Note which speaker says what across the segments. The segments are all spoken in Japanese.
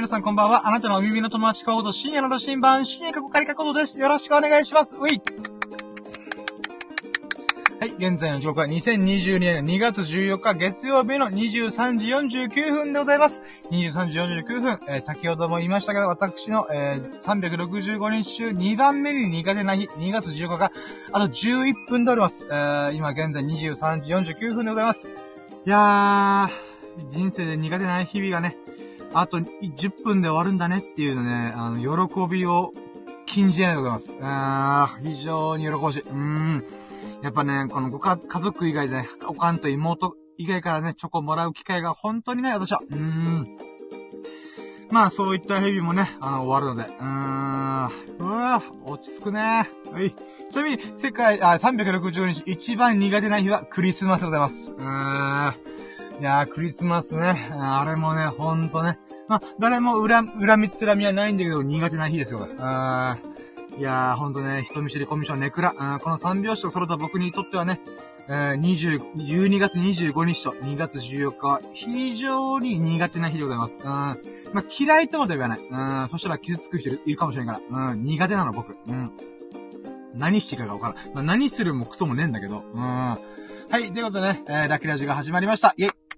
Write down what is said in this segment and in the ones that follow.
Speaker 1: 皆さんこんばんは。あなたのお耳の友達コード、深夜の新版、深夜過去仮過去です。よろしくお願いします。ういはい、現在の時刻は2022年2月14日月曜日の23時49分でございます。23時49分、えー、先ほども言いましたが、私の、えー、365日中2番目に苦手な日、2月15日が、あと11分でおります。えー、今現在23時49分でございます。いやー、人生で苦手な日々がね、あと10分で終わるんだねっていうね、あの、喜びを禁じないでございます。あー、非常に喜ばしい。うーん。やっぱね、このご家族以外でね、おかんと妹以外からね、チョコもらう機会が本当にない私は。うーん。まあ、そういった日々もね、あの、終わるので。うーん。うわ落ち着くね。はい。ちなみに、世界、あ、360日一番苦手な日はクリスマスでございます。うーん。いやー、クリスマスね。あれもね、ほんとね。まあ、誰も恨、恨みつらみはないんだけど、苦手な日ですよ。あー。いやー、ほんとね、人見知りコミュ障ネクラ。この3拍子と揃った僕にとってはね、えー、20、12月25日と2月14日は非常に苦手な日でございます。うん。まあ、嫌いとまでは言わない。うん。そしたら傷つく人いるかもしれんから。うん。苦手なの僕。うん。何していいかがわからん。まあ、何するもクソもねえんだけど。うん。はい。ということでね、えー、ラッキーラジオが始まりました。イェイ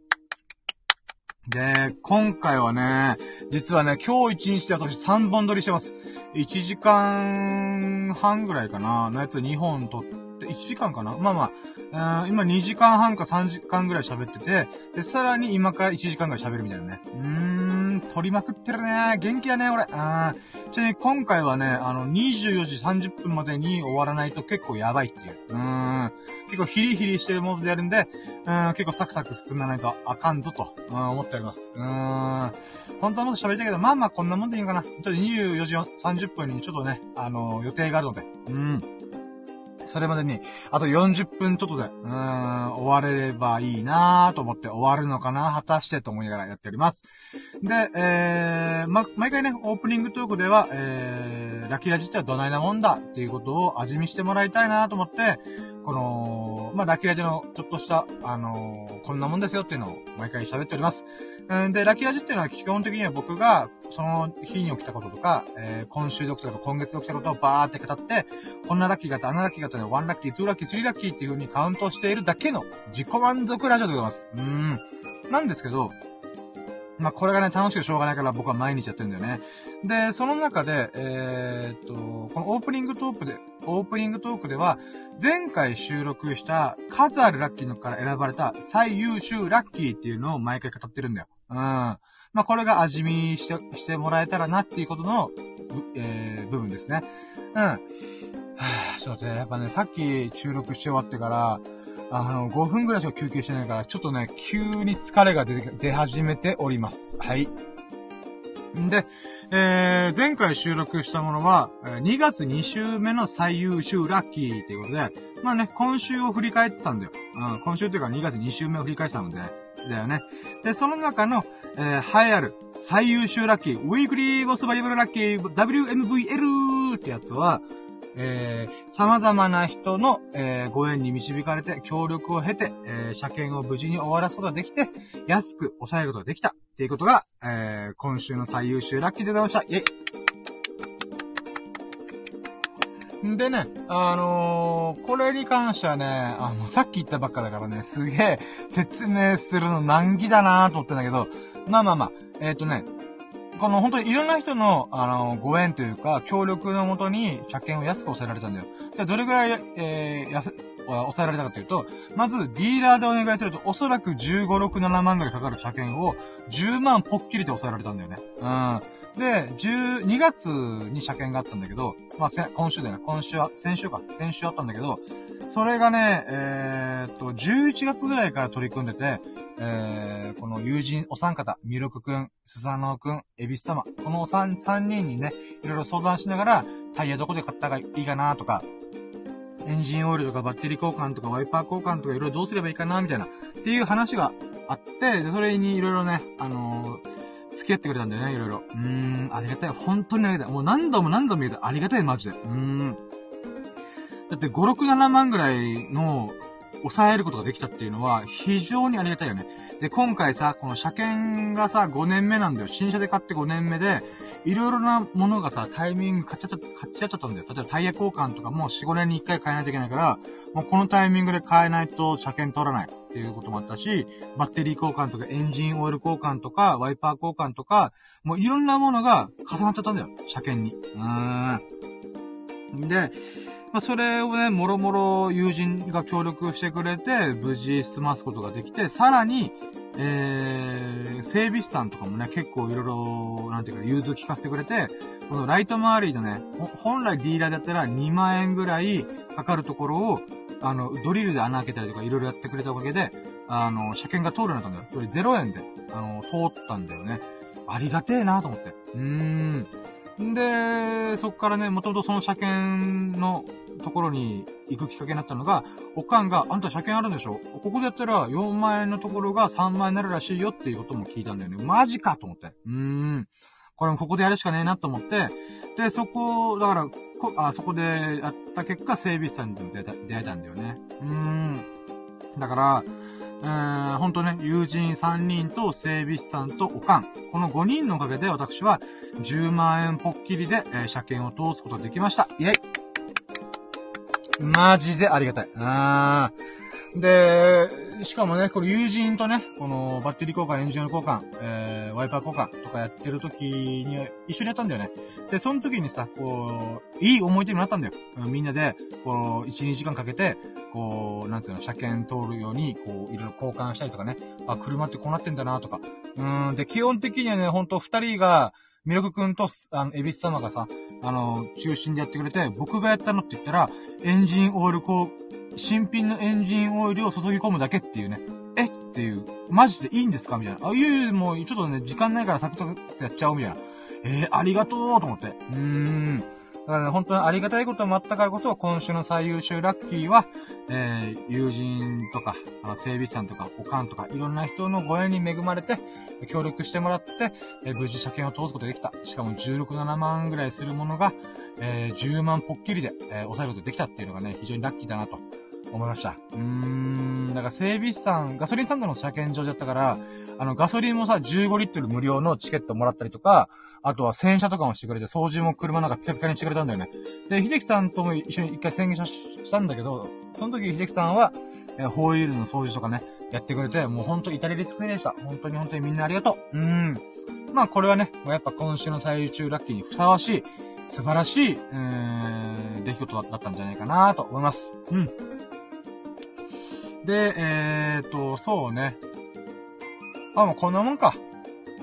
Speaker 1: で、今回はね、実はね、今日一日で私3本撮りしてます。1時間半ぐらいかな、のやつ2本撮って、1時間かな？まあまあ、今2時間半か3時間ぐらい喋ってて、で、さらに今から1時間ぐらい喋るみたいなね。うーん、撮りまくってるね。元気だね、俺。あちなみに今回はね、あの、24時30分までに終わらないと結構やばいっていう。うーん。結構ヒリヒリしてるモードでやるんで、うん、結構サクサク進まないとあかんぞと、うん、思っております。うーん。本当はもっと喋りたいけど、まあまあこんなもんでいいのかな。ちょっと24時30分にちょっとね、あの、予定があるので、うん。それまでに、あと40分ちょっとで、うーん、終われればいいなぁと思って終わるのかな果たしてと思いながらやっております。で、えー、ま、毎回ね、オープニングトークでは、えー、ラキラジってはどないなもんだっていうことを味見してもらいたいなと思って、この、まあ、ラキラジのちょっとした、あのー、こんなもんですよっていうのを毎回喋っております。で、ラキラジっていうのは基本的には僕が、その日に起きたこととか、えー、今週で起きたこと、今月で起きたことをバーって語って、こんなラッキーがあった、あんなラッキーがあったね、1ラッキー、2ラッキー、3ラッキーっていう風にカウントしているだけの自己満足ラジオでございます。うーん。なんですけど、まあ、これがね、楽しくしょうがないから僕は毎日やってるんだよね。で、その中で、えー、っと、このオープニングトークで、オープニングトークでは、前回収録した数あるラッキーのから選ばれた最優秀ラッキーっていうのを毎回語ってるんだよ。うん。まあ、これが味見して、してもらえたらなっていうことの、えー、部分ですね。うん。はぁ、ちょっと待って、やっぱね、さっき収録して終わってから、あの、5分ぐらいしか休憩してないから、ちょっとね、急に疲れが出、出始めております。はい。んで、えー、前回収録したものは、2月2週目の最優秀ラッキーっていうことで、まあね、今週を振り返ってたんだよ。うん、今週というか2月2週目を振り返ってたので、だよね。で、その中の、えー、栄えある最優秀ラッキー、ウィークリーボスバリブルラッキー WMVL ってやつは、えー、様々な人の、えー、ご縁に導かれて、協力を経て、えー、車検を無事に終わらすことができて、安く抑えることができたっていうことが、えー、今週の最優秀ラッキーでございました。イェイでね、あのー、これに関してはね、あの、さっき言ったばっかだからね、すげえ説明するの難儀だなと思ってんだけど、まあまあまあ、えっ、ー、とね、この本当にいろんな人の、あの、ご縁というか、協力のもとに、車検を安く抑えられたんだよ。で、どれぐらい、えー、安、抑えられたかというと、まず、ディーラーでお願いすると、おそらく15、6、7万ぐらいかかる車検を、10万ポッキリで抑えられたんだよね。うん。で、10、2月に車検があったんだけど、まあ、今週だよね。今週は、先週か。先週あったんだけど、それがね、えー、っと、11月ぐらいから取り組んでて、えー、この友人お三方、ミルクくん、スサノオくん、エビス様、この三、三人にね、いろいろ相談しながら、タイヤどこで買ったがいいかなとか、エンジンオイルとかバッテリー交換とかワイパー交換とかいろいろどうすればいいかなみたいな、っていう話があって、で、それにいろいろね、あのー、付き合ってくれたんだよね、いろいろ。うーん、ありがたい。本当にありがたい。もう何度も何度も言うとありがたい、マジで。うーん。だって5、6、7万ぐらいの抑えることができたっていうのは、非常にありがたいよね。で、今回さ、この車検がさ、5年目なんだよ。新車で買って5年目で、いろいろなものがさ、タイミング買っちゃった、買っちゃっちゃったんだよ。例えばタイヤ交換とかも4、5年に1回変えないといけないから、もうこのタイミングで変えないと車検取らないっていうこともあったし、バッテリー交換とかエンジンオイル交換とか、ワイパー交換とか、もういろんなものが重なっちゃったんだよ。車検に。うーん。で、まあ、それをね、もろもろ友人が協力してくれて、無事済ますことができて、さらに、えー、整備士さんとかもね、結構いろいろ、なんていうか、融通聞かせてくれて、このライト周りのね、本来ディーラーだったら2万円ぐらいかかるところを、あの、ドリルで穴開けたりとかいろいろやってくれたおかげで、あの、車検が通るようになったんだよ。それ0円で、あの、通ったんだよね。ありがてえなと思って。うーん。で、そっからね、もともとその車検のところに行くきっかけになったのが、おかんが、あんた車検あるんでしょ？ここでやったら4万円のところが3万円になるらしいよっていうことも聞いたんだよね。マジかと思って。うーん。これもここでやるしかねえなと思って、で、そこ、だから、こあそこでやった結果、整備士さんに出会えたんだよね。うーん。だから、えー、ほんとね、友人3人と整備士さんとおかん。この5人のおかげで私は10万円ぽっきりで、えー、車検を通すことができました。イェイマジでありがたい。あー。で、しかもね、これ友人とね、このバッテリー交換、エンジン交換、えー、ワイパー交換とかやってる時に一緒にやったんだよね。で、その時にさ、こう、いい思い出になったんだよ。みんなで、こう、1、2時間かけて、こう、なんつうの、車検通るように、こう、いろいろ交換したりとかね。あ、車ってこうなってんだなとか。うん、で、基本的にはね、ほんと二人が、ミルクくんと、あの、エビス様がさ、あの、中心でやってくれて、僕がやったのって言ったら、エンジンオイルこう、新品のエンジンオイルを注ぎ込むだけっていうね。え？っていう、マジでいいんですか？みたいな。あ、いえいえ、もう、ちょっとね、時間ないからサクッとやっちゃおうみたいな。えー、ありがとうと思って。うーん。だからね、本当にありがたいこともあったからこそ、今週の最優秀ラッキーは、えー、友人とか、あの整備士さんとか、おかんとか、いろんな人のご縁に恵まれて、協力してもらって、えー、無事車検を通すことができた。しかも16、7万ぐらいするものが、えー、10万ぽっきりで、えー、抑えることができたっていうのがね、非常にラッキーだなと思いました。うーん、だから整備士さん、ガソリンスタンドの車検場だったから、あの、ガソリンもさ、15リットル無料のチケットもらったりとか、あとは洗車とかもしてくれて、掃除も車なんかピカピカにしてくれたんだよね。で、秀樹さんとも一緒に一回洗車したんだけど、その時秀樹さんは、えー、ホイールの掃除とかね、やってくれて、もうほんと至れり尽くせでした。本当に本当にみんなありがとう。うーん。まあこれはね、やっぱ今週の最中ラッキーにふさわしい、素晴らしい、えー、出来事だったんじゃないかなと思います。うん。で、えーと、そうね。あ、もうこんなもんか。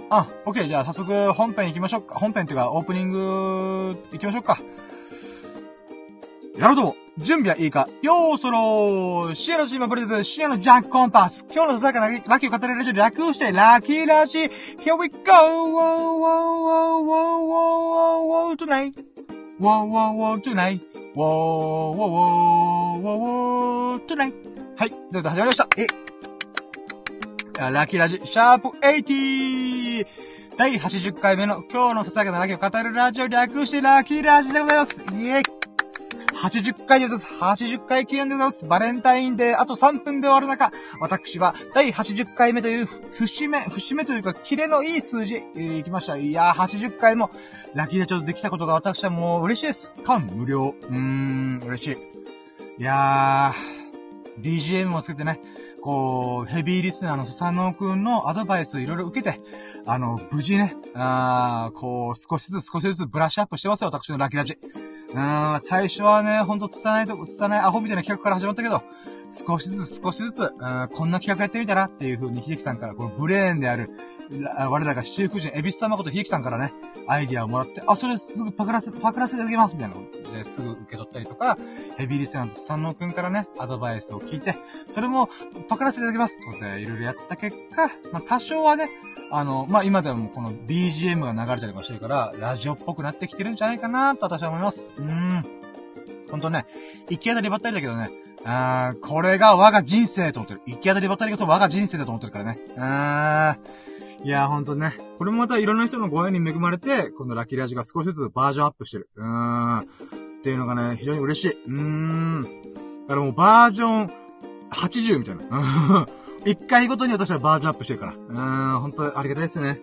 Speaker 1: あ、オッケー。じゃあ早速本編行きましょうか。本編っていうかオープニング行きましょうか。やろうと準備はいいかよーそろーシエのチームプレゼンシエのジャンクコンパス今日のささやかなラッキーを語れるラジオ略してラッキーラジ Here we go! Wow, wow, wow, wow, wow, tonight! Wow, wow, wow, tonight! Wow, wow, wow, wow, tonight! はい。どうぞ始まりました。えラッキーラジ、シャープ 80! 第80回目の今日のささやかなラッキーを語るラジオ略してラッキーラジでございます。イェイ !80 回でございます。80回記念でございます。バレンタインデー、あと3分で終わる中、私は第80回目という節目、節目というか、キレのいい数字、えー、きました。いやー、80回も、ラッキーラジオできたことが私はもう嬉しいです。感無料。うーん、嬉しい。いやー、BGM をつけてね、こう、ヘビーリスナーの佐野くんのアドバイスをいろいろ受けて、あの、無事ね、あこう、少しずつ少しずつブラッシュアップしてますよ、私のラッキーラジ。うーん、最初はね、ほんとつたないと、つたないアホみたいな企画から始まったけど、少しずつ少しずつ、うん、こんな企画やってみたらっていう風に秀樹さんから、このブレーンである、我らが七福神、エビス様こと秀樹さんからね、アイディアをもらって、あ、それすぐパクらせ、パクらせてあげますみたいなことですぐ受け取ったりとか、ヘビーリスナーの三能くんからね、アドバイスを聞いて、それもパクらせていただきますってことで、いろいろやった結果、まあ、多少はね、あの、まあ、今でもこの BGM が流れたりとかしてるから、ラジオっぽくなってきてるんじゃないかなと私は思います。うーん。ほんとね、行き当たりばったりだけどね、あー、これが我が人生と思ってる。行き当たりばったりこそ我が人生だと思ってるからね。あー。いやほんとね。これもまたいろんな人のご縁に恵まれて、このラッキーラジが少しずつバージョンアップしてる。うーん。っていうのがね、非常に嬉しい。うーん。だからもうバージョン80みたいな。一回ごとに私はバージョンアップしてるから。うーん、本当ありがたいですね。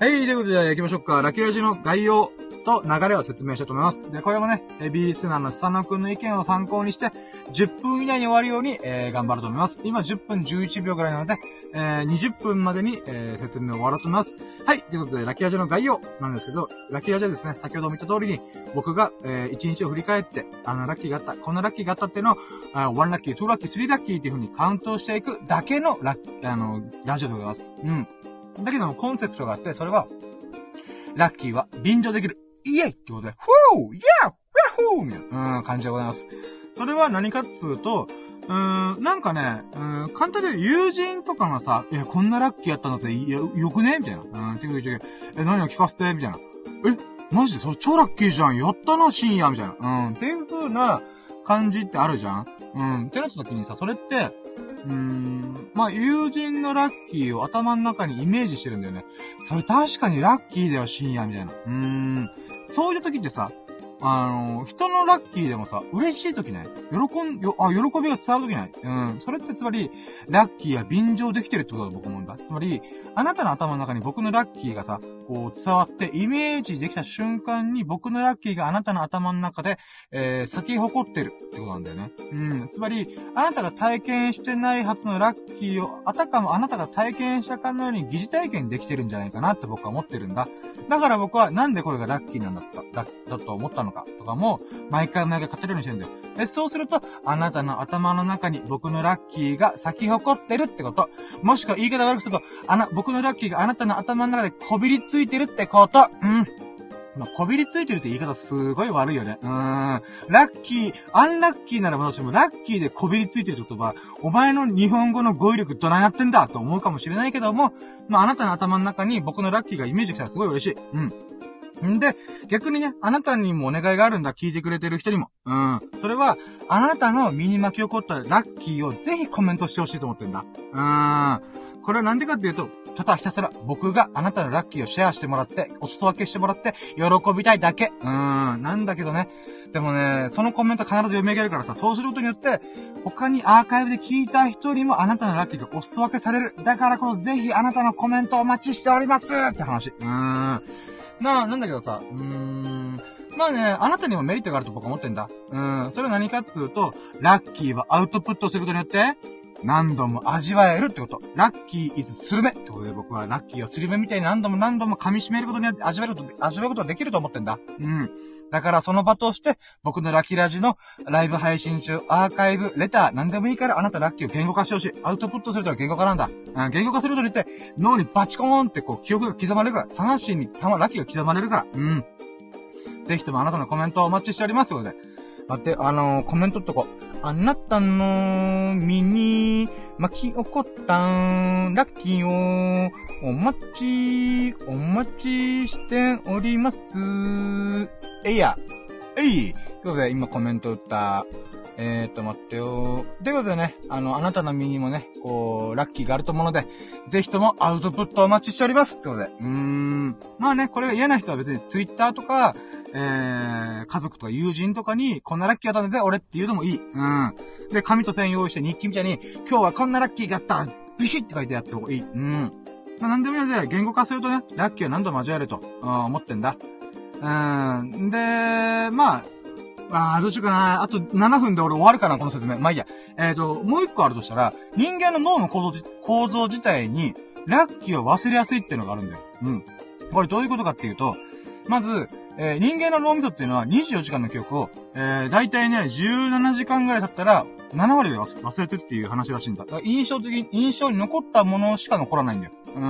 Speaker 1: はい、ということで、行きましょうか。ラッキーラジの概要と流れを説明したいと思います。で、これもね、え B リスナーのスサノくんの意見を参考にして、10分以内に終わるように、えー、頑張ると思います。今10分11秒ぐらいなので、えー、20分までに、えー、説明を終わろうと思います。はい、ということで、ラッキラジの概要なんですけど、ラッキラジはですね、先ほど見た通りに、僕が、えー、1日を振り返って、あの、ラッキーがあった、このラッキーがあったっていうのを、あ1ラッキー、2ラッキー、3ラッキーっていう風にカウントしていくだけのラッあの、ラジオでございます。うん。だけども、コンセプトがあって、それは、ラッキーは便乗できる。イエイってことで、フーイヤーフーフーみたいな、うん、感じでございます。それは何かっつうと、うーん、なんかね、うん、簡単で友人とかがさ、え、こんなラッキーやったのって、よ、よくねみたいな。うん、ていう言うえ、何を聞かせて？みたいな。え、マジで？それ超ラッキーじゃんやったな、深夜みたいな。うん、っていう風な感じってあるじゃんうん、ってなった時にさ、それって、うーん、まあ、友人のラッキーを頭の中にイメージしてるんだよね。それ確かにラッキーだよ、深夜みたいな。うーん。そういう時ってさ、あの、人のラッキーでもさ、嬉しい時ない喜ん、よ、あ、喜びが伝わる時ないうん。それってつまり、ラッキーや便乗できてるってことだと僕思うんだ。つまり、あなたの頭の中に僕のラッキーがさ、こう伝わってイメージできた瞬間に僕のラッキーがあなたの頭の中で、えー、咲き誇ってるってことなんだよね。うん。つまり、あなたが体験してないはずのラッキーを、あたかもあなたが体験したかのように疑似体験できてるんじゃないかなって僕は思ってるんだ。だから僕はなんでこれがラッキーなんだった、だ、だと思ったのかとかも、毎回毎回語るようにしてるんだよ。で、そうすると、あなたの頭の中に僕のラッキーが咲き誇ってるってこと。もしくは言い方悪くすると、あな、僕のラッキーがあなたの頭の中でこびりついてるってこと。うん。まあ、こびりついてるって言い方すごい悪いよね。うーん。ラッキー、アンラッキーなら私もラッキーでこびりついてる言葉、お前の日本語の語彙力どないなってんだと思うかもしれないけども、まあ、あなたの頭の中に僕のラッキーがイメージしたらすごい嬉しい。うん。んで、逆にね、あなたにもお願いがあるんだ、聞いてくれてる人にも。うん。それは、あなたの身に巻き起こったラッキーをぜひコメントしてほしいと思ってんだ。うん。これはなんでかっていうと、ただひたすら僕があなたのラッキーをシェアしてもらって、お裾分けしてもらって、喜びたいだけ。うん。なんだけどね。でもね、そのコメント必ず読み上げるからさ、そうすることによって、他にアーカイブで聞いた人にもあなたのラッキーがお裾分けされる。だからこそぜひあなたのコメントお待ちしておりますって話。うーん。な、なんだけどさ、うーん。まあね、あなたにもメリットがあると僕は思ってんだ。うん。それは何かっつうと、ラッキーはアウトプットすることによって、何度も味わえるってこと。ラッキーイズスルメってことで僕はラッキーをスルメみたいに何度も何度も噛み締めることによって味わえること、味わうことができると思ってんだ。うん。だからその場として、僕のラッキーラジのライブ配信中、アーカイブ、レター、何でもいいからあなたラッキーを言語化してほしい。アウトプットするとは言語化なんだ。うん、言語化するとによって、脳にバチコーンってこう、記憶が刻まれるから、魂にたま、ラッキーが刻まれるから。うん。ぜひともあなたのコメントをお待ちしておりますので。待って、あのー、コメントっとこ。あなたの身に巻き起こったラッキーをお待ち、お待ちしております。えいや。えいということで、今コメント打った。えーと、待ってよということでね、あの、あなたの身にもね、こう、ラッキーがあると思うので、ぜひともアウトプットお待ちしておりますってことで。うーん。まあね、これが嫌な人は別にツイッターとか、えー、家族とか友人とかに、こんなラッキーだったんだぜ、俺って言うのもいい。うん。で、紙とペン用意して日記みたいに、今日はこんなラッキーがあったビシッって書いてやった方がいい。うん。まあ、なんでもいいので、言語化するとね、ラッキーは何度も味わえると、思ってんだ。うん。で、まあ、ああ、どうしようかな。あと7分で俺終わるかな、この説明。まあいいや。えっ、ー、と、もう一個あるとしたら、人間の脳の構造構造自体に、ラッキーを忘れやすいっていうのがあるんだよ。うん。これどういうことかっていうと、まず、えー、人間の脳みそっていうのは24時間の記憶を、えー、だいたいね、17時間ぐらい経ったら、7割で忘れてるっていう話らしいんだ。だ印象的に、印象に残ったものしか残らないんだよ。うん。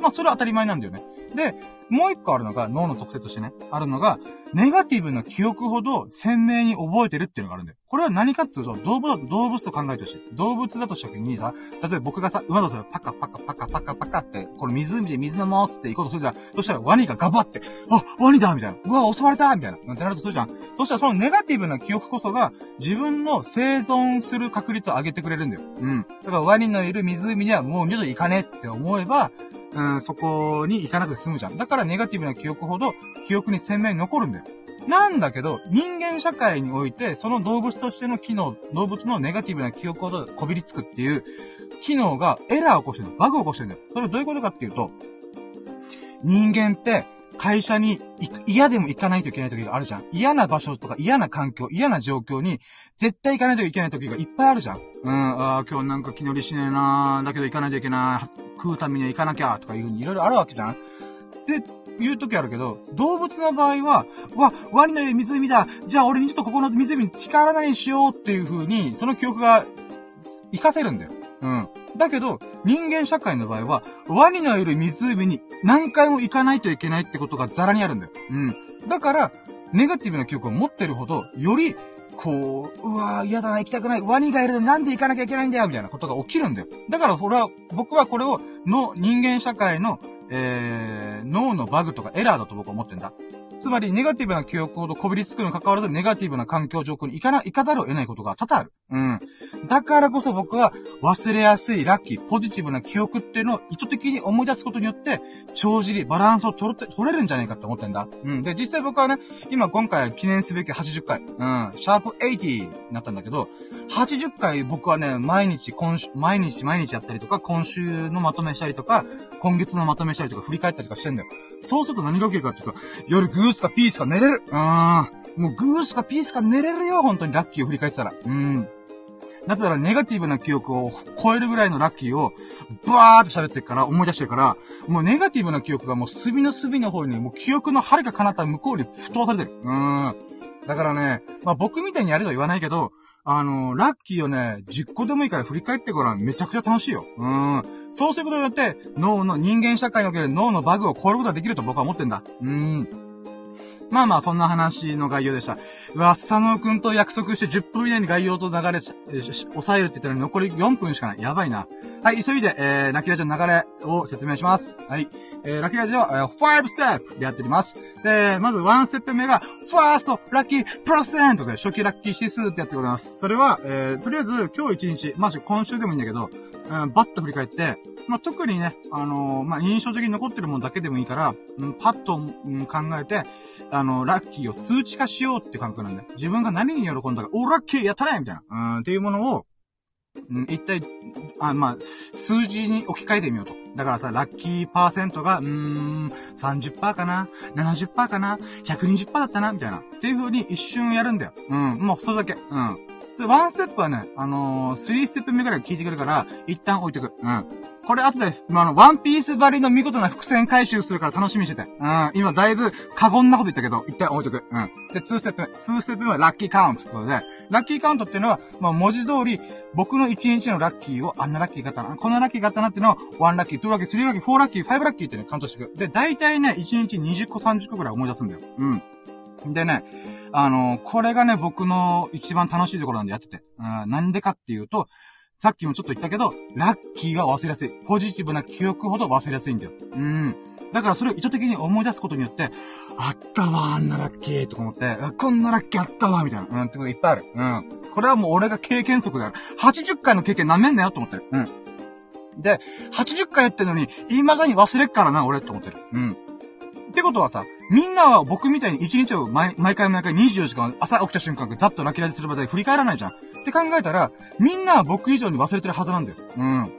Speaker 1: まあ、それは当たり前なんだよね。で、もう一個あるのが、脳の特性としてね、あるのが、ネガティブな記憶ほど鮮明に覚えてるっていうのがあるんだよ。これは何かっていうと、動物、動物と考えてほしい。動物だとした時にさ、例えば僕がさ、馬とするパカパカパカパカパカって、この湖で水飲もうつって行こうとするじゃん。そしたらワニがガバって、あ、ワニだみたいな。うわ、襲われたみたいな。ってなるとするじゃん。そしたらそのネガティブな記憶こそが、自分の生存する確率を上げてくれるんだよ。うん。だからワニのいる湖にはもう二度と行かねえって思えば、うん、そこに行かなくて済むじゃん。だからネガティブな記憶ほど、記憶に鮮明に残るんだよ。なんだけど、人間社会において、その動物としての機能、動物のネガティブな記憶をこびりつくっていう、機能がエラーを起こしてるの。バグを起こしてるんだよ。それどういうことかっていうと、人間って、会社に嫌でも行かないといけない時があるじゃん。嫌な場所とか嫌な環境、嫌な状況に絶対行かないといけない時がいっぱいあるじゃん。うん、ああ、今日なんか気乗りしねえなーだけど行かないといけない。食うためには行かなきゃとかいう風にいろいろあるわけじゃん。っていう時あるけど、動物の場合は、わ、ワニのいる湖だじゃあ俺にちょっとここの湖に力なりにしようっていう風に、その記憶が、活かせるんだよ。うん。だけど、人間社会の場合は、ワニのいる湖に何回も行かないといけないってことがザラにあるんだよ。うん。だから、ネガティブな記憶を持ってるほど、より、こう、うわぁ、嫌だな、行きたくない。ワニがいるのなんで行かなきゃいけないんだよ、みたいなことが起きるんだよ。だから、俺は、僕はこれを、の、人間社会の、えー、脳のバグとかエラーだと僕は思ってんだ。つまり、ネガティブな記憶ほどこびりつくに関わらず、ネガティブな環境状況に行かな、行かざるを得ないことが多々ある。うん。だからこそ僕は、忘れやすいラッキー、ポジティブな記憶っていうのを意図的に思い出すことによって、帳尻、バランスを取れ、取れるんじゃないかって思ってんだ。うん。で、実際僕はね、今今回記念すべき80回、うん、シャープ80になったんだけど、80回僕はね、毎日、今週、毎日毎日やったりとか、今週のまとめしたりとか、今月のまとめしたりとか、振り返ったりとかしてんだよ。そうすると何が起きるかっていうと、夜グースかピースか寝れる。うーん。もうグースかピースか寝れるよ、本当にラッキーを振り返ってたら。うん。なぜならネガティブな記憶を超えるぐらいのラッキーを、バーって喋ってるから、思い出してるから、もうネガティブな記憶がもう隅の隅の方に、もう記憶の遥か彼方向こうに吹っ飛ばされてる。うーん。だからね、まあ僕みたいにやれとは言わないけど、あの、ラッキーをね、10個でもいいから振り返ってごらん。めちゃくちゃ楽しいよ。うん。そうすることによって、脳の、人間社会における脳のバグを超えることができると僕は思ってんだ。うん。まあまあ、そんな話の概要でした。うわ、佐野くんと約束して10分以内に概要と流れちゃ、え抑えるって言ったら残り4分しかない。やばいな。はい、急いで、えー、ラッキーラジオの流れを説明します。はい。えー、ラッキーラジオは、えー、5ステップでやっております。で、まず1ステップ目が、 first lucky percent で、初期ラッキー指数ってやつでございます。それは、えー、とりあえず、今日1日、まあ、今週でもいいんだけど、うん、バッと振り返って、まあ、特にね、あのー、まあ、印象的に残ってるものだけでもいいから、うん、パッと、うん、考えて、あの、ラッキーを数値化しようって感覚なんで、自分が何に喜んだか、お、ラッキーやったねみたいな、うん、っていうものを、うん、一体、あ、まあ、数字に置き換えてみようと。だからさ、ラッキーパーセントが、うーん、30%かな ?70% かな ?120% だったなみたいな。っていう風に一瞬やるんだよ。うん、もうそれだけ。うん。で、ワンステップはね、あのー、3ステップ目ぐらい聞いてくるから、一旦置いてく。うん。これ後で、まあ、の、ワンピース張りの見事な伏線回収するから楽しみにしてて。うん。今だいぶ過言なこと言ったけど、一旦置いとく。うん。で、2ステップ目。2ステップ目はラッキーカウントってことで、ラッキーカウントっていうのは、まあ、文字通り、僕の1日のラッキーを、あんなラッキーがあったな、こんなラッキーがあったなっていうのを、1ラッキー、2ラッキー、3ラッキー、4ラッキー、5ラッキーってね、カウントしていく。で、大体ね、1日20個、30個ぐらい思い出すんだよ。うん。でね、あの、これがね、僕の一番楽しいところなんでやってて。うん、なんでかっていうと、さっきもちょっと言ったけど、ラッキーが忘れやすい。ポジティブな記憶ほど忘れやすいんだよ。うん。だからそれを意図的に思い出すことによって、あったわ、あんなラッキーとか思って、こんなラッキーあったわ、みたいな。うん、ってこといっぱいある。うん。これはもう俺が経験則である。80回の経験なめんなよと思ってる。うん。で、80回やってんのに、未だに忘れっからな、俺って思ってる。うん。ってことはさ、みんなは僕みたいに1日を毎毎回毎回24時間朝起きた瞬間ざっとラキラジする場で振り返らないじゃん。って考えたら、みんなは僕以上に忘れてるはずなんだよ。うん。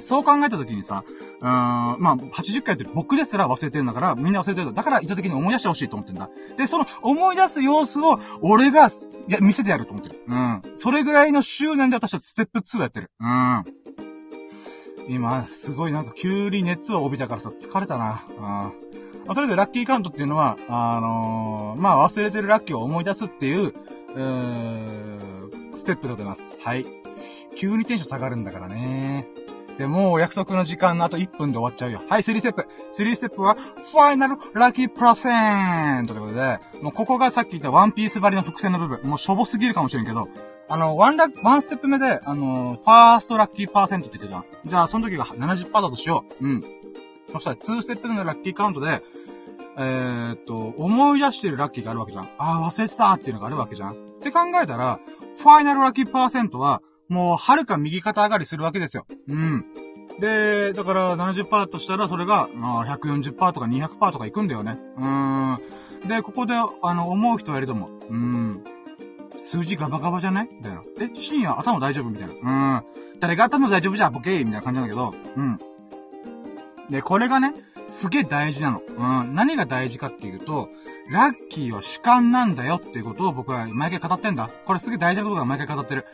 Speaker 1: そう考えた時にさ、うーん、まあ、80回やってる僕ですら忘れてるんだから、みんな忘れてる。だから意図的に思い出してほしいと思ってんだ。で、その思い出す様子を、俺が、いや、見せてやると思ってる。うん。それぐらいの執念で私はステップ2やってる。うん。今、すごいなんか急に熱を帯びたからさ、疲れたな。うん。まあ、それでラッキーカウントっていうのは、あのー、まあ、忘れてるラッキーを思い出すっていう、うーステップでございます。はい。急にテンション下がるんだからね。で、もう約束の時間のあと1分で終わっちゃうよ。はい、3ステップ。3ステップは、ファイナルラッキープラセントということで、もうここがさっき言ったワンピース張りの伏線の部分。もうしょぼすぎるかもしれんけど、あの、ワンラワンステップ目で、あの、ファーストラッキーパーセントって言ってたじゃん。じゃあ、その時が70%だとしよう。うん。そしたら、2ステップ目のラッキーカウントで、えー、っと、思い出してるラッキーがあるわけじゃん。ああ、忘れてたっていうのがあるわけじゃん。って考えたら、ファイナルラッキーパーセントは、もう、はるか右肩上がりするわけですよ。うん。で、だから70%としたらそれが、まあ、140%とか200%とかいくんだよね。うーん。で、ここで、あの、思う人はいると思う。うん。数字ガバガバじゃない？みたいな。え、深夜頭大丈夫？みたいな。うん。誰が頭大丈夫じゃんボケーみたいな感じなんだけど、うん。で、これがね、すげえ大事なの。うん。何が大事かっていうと、ラッキーは主観なんだよっていうことを僕は毎回語ってんだ。これすげえ大事なことが毎回語ってる。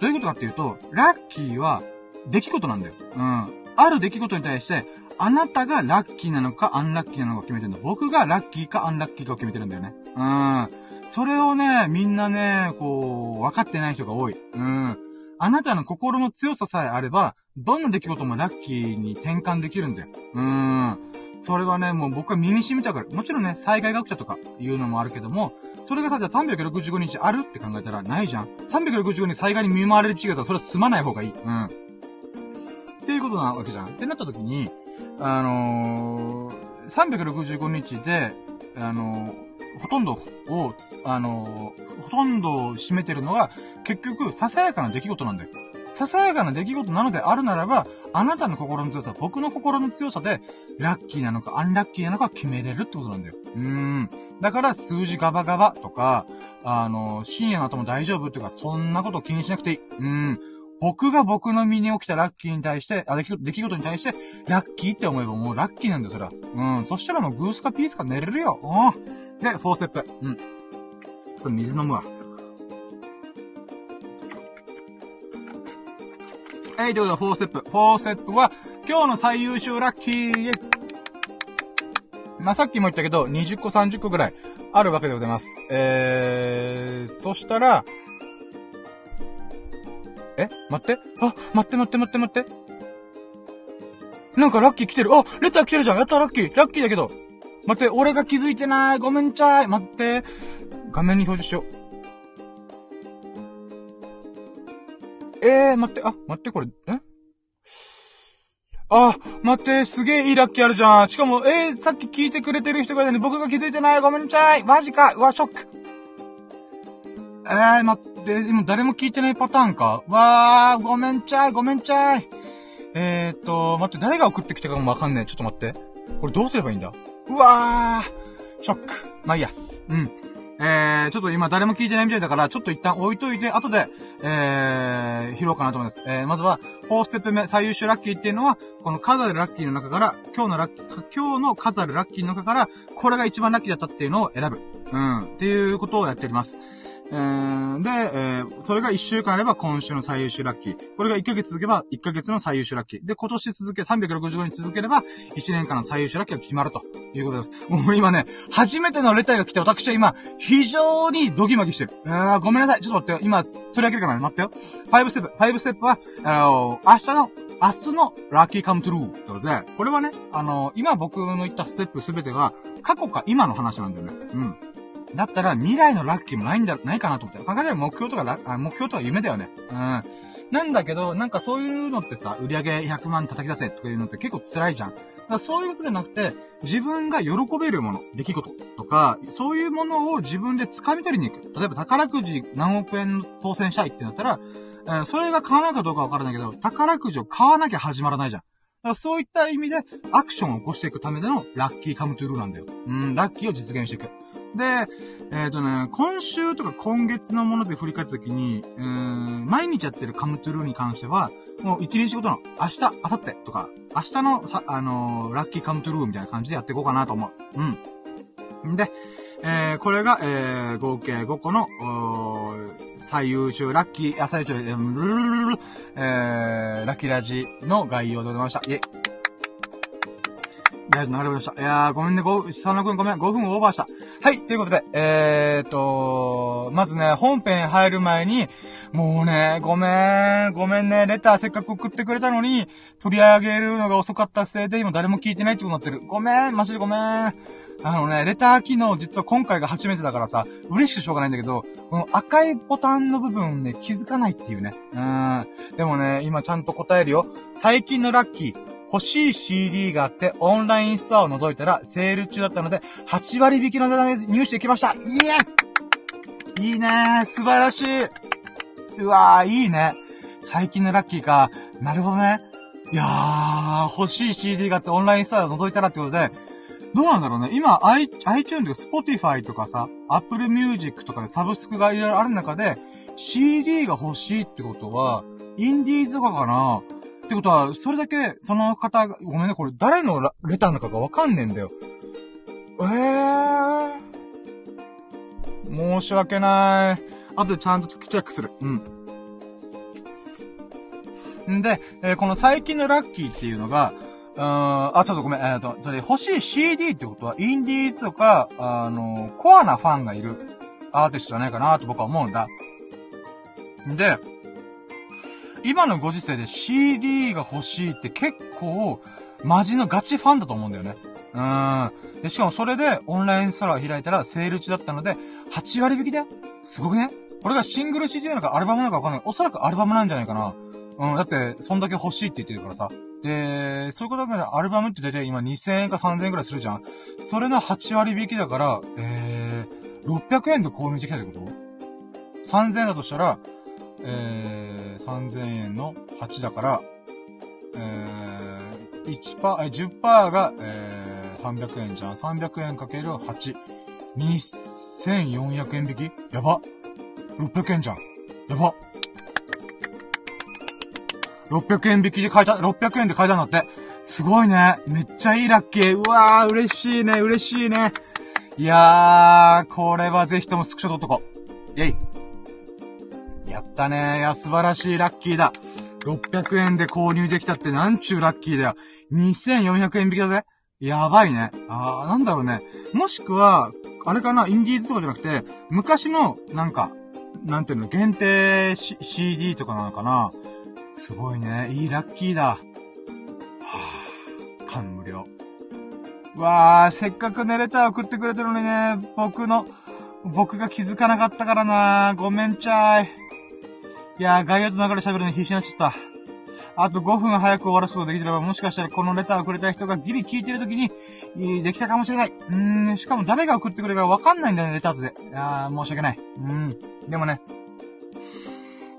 Speaker 1: どういうことかっていうと、ラッキーは出来事なんだよ。うん。ある出来事に対して、あなたがラッキーなのかアンラッキーなのか決めてるの。僕がラッキーかアンラッキーかを決めてるんだよね。うん。それをね、みんなね、こう、分かってない人が多い。うん。あなたの心の強ささえあれば、どんな出来事もラッキーに転換できるんだよ。うーん。それはね、もう僕は身に染みたから。もちろんね、災害学者とかいうのもあるけども、それがさ、じゃあ365日あるって考えたらないじゃん。365日災害に見舞われる違うとそれは済まない方がいい。うん。っていうことなわけじゃん。ってなった時に、あのー、365日で、あの、ほとんどを、あの、ほとんどを占めてるのは、結局、ささやかな出来事なんだよ。ささやかな出来事なのであるならば、あなたの心の強さ、僕の心の強さで、ラッキーなのかアンラッキーなのか決めれるってことなんだよ。うーん。だから数字ガバガバとか、あの、深夜の後も大丈夫っていうか、そんなこと気にしなくていい。うーん。僕が僕の身に起きたラッキーに対して、あ、出来事に対して、ラッキーって思えばもうラッキーなんだよ、それは。うん。そしたらもうグースかピースか寝れるよ。うん。で、フォーステップ。うん。ちょっと水飲むわ。はい、ということで、フォーステップ。 four step は、今日の最優秀ラッキーまあ、さっきも言ったけど、20個30個ぐらいあるわけでございます。えー、そしたら、え待ってあ、待って待って待って待って。なんかラッキー来てる。あ、レター来てるじゃん。やったラッキー。ラッキーだけど。待って、俺が気づいてない。ごめんちゃい。待って。画面に表示しよう。えー、待って、あ、待って、これ、え？あ、待って、すげえいいラッキーあるじゃん。しかも、えー、さっき聞いてくれてる人がいたのに僕が気づいてない。ごめんちゃい。マジか。うわ、ショック。えー、待って、今誰も聞いてないパターンか。わー、ごめんちゃい、ごめんちゃい。えーっと、待って、誰が送ってきたかもわかんねえ。ちょっと待って。これどうすればいいんだ？うわーショック。まあいいや。うん。えー、ちょっと今誰も聞いてないみたいだから、ちょっと一旦置いといて、後で、えー、拾おうかなと思います。えー、まずは、4ステップ目、最優秀ラッキーっていうのは、この数あるラッキーの中から、今日のラッキー、今日の数あるラッキーの中から、これが一番ラッキーだったっていうのを選ぶ。うん。っていうことをやっております。えー、で、えー、それが1週間あれば今週の最優秀ラッキー。これが1ヶ月続けば1ヶ月の最優秀ラッキー。で、今年続け、365日続ければ1年間の最優秀ラッキーが決まるということです。もう今ね、初めてのレターが来て私は今、非常にドギマギしてる。あごめんなさい。ちょっと待ってよ。今、取り上げるかな待ってよ。5ステップ。5ステップは、あのー、明日の明日のラッキーカムトゥルーということで、これはね、あのー、今僕の言ったステップすべてが、過去か今の話なんだよね。うん。だったら未来のラッキーもないんだ、ないかなと思って。考えたら目標とかあ、目標とか夢だよね。うん。なんだけど、なんかそういうのってさ、売り上げ100万叩き出せとかいうのって結構辛いじゃん。だそういうことじゃなくて、自分が喜べるもの、出来事とか、そういうものを自分で掴み取りに行く。例えば宝くじ何億円当選したいってなったら、えー、それが買わないかどうかわからないけど、宝くじを買わなきゃ始まらないじゃん。だからそういった意味で、アクションを起こしていくためでのラッキーカムトゥルーなんだよ。うん、ラッキーを実現していく。で、えっ、ー、とね、今週とか今月のもので振り返った時に、うーん、毎日やってるカムトゥルーに関しては、もう一日ごとの、明日、明後日とか、明日のさ、あのー、ラッキーカムトゥルーみたいな感じでやっていこうかなと思う。うん。で、えー、これが、えー、合計5個の、最優秀ラッキー、あ、最優秀、えー、ルルルルルえー、ラッキーラジの概要でございました。イェイ。いや、なりました。いやー、ごめんね、ご、佐野くんごめん、5分オーバーした。はい、ということで、えーと、まずね、本編入る前に、もうね、ごめん、ごめんね、レターせっかく送ってくれたのに、取り上げるのが遅かったせいで、今誰も聞いてないってことになってる。ごめん、マジでごめん。あのね、レター機能実は今回が初めてだからさ、嬉しくしょうがないんだけど、この赤いボタンの部分ね、気づかないっていうね。うん。でもね、今ちゃんと答えるよ。最近のラッキー、欲しい CD があって、オンラインストアを覗いたら、セール中だったので、8割引きの値段で入手できましたイエーいいねー素晴らしいうわー、いいね最近のラッキーか。なるほどね。いやー、欲しい CD があってオンラインストアを覗いたらってことで、どうなんだろうね。今、i、iTunes とか Spotify とかさ、Apple Music とかでサブスクがいろいろある中で、CD が欲しいってことは、インディーズとかかなってことは、それだけ、その方が、ごめんね、これ誰のレターなのかがわかんねえんだよ。えー。申し訳ない。あとでちゃんとチェックする。うん。んで、えー、この最近のラッキーっていうのが、うーん、あ、そうそう、ごめん、えっ、ー、と、それ欲しい CD ってことは、インディーズとか、あの、コアなファンがいるアーティストじゃないかなと僕は思うんだ。で、今のご時世で CD が欲しいって結構、マジのガチファンだと思うんだよね。うーん。で、しかもそれでオンラインストア開いたらセール中だったので、8割引きだよ。すごくねこれがシングル CD なのかアルバムなのかわかんない。おそらくアルバムなんじゃないかな。うん、だって、そんだけ欲しいって言ってるからさ。で、そういうことだからアルバムって大体今2000円か3000円くらいするじゃん。それの8割引きだから、えー、600円で購入できたってこと ?3000 円だとしたら、えー、3000円の8だから、えー、1%、え、10%が、えー、300円じゃん。300円かける8。2400円引き？やば。600円じゃん。やば。600円引きで買えた、600円で買えたんだって。すごいね。めっちゃいいラッキー。うわー、嬉しいね、嬉しいね。いやー、これはぜひともスクショ撮っとこう。イェイ。やったねいや、素晴らしいラッキーだ。600円で購入できたってなんちゅうラッキーだよ。2400円引きだぜ。やばいね。あー、なんだろうね。もしくは、あれかな、インディーズとかじゃなくて、昔の、なんか、なんていうの、限定、C、d とかなのかなすごいね。いいラッキーだ。はぁ、感無量。わー、せっかくね、レター送ってくれてるのにね、僕の、僕が気づかなかったからなごめんちゃい。いやー、外圧の流れ喋るの必死になっちゃった。あと5分早く終わらすことができれば、もしかしたらこのレターをくれた人がギリ聞いてる時に、できたかもしれない。うーん、しかも誰が送ってくれるかわかんないんだよね、レターとで。あー、申し訳ない。うん。でもね、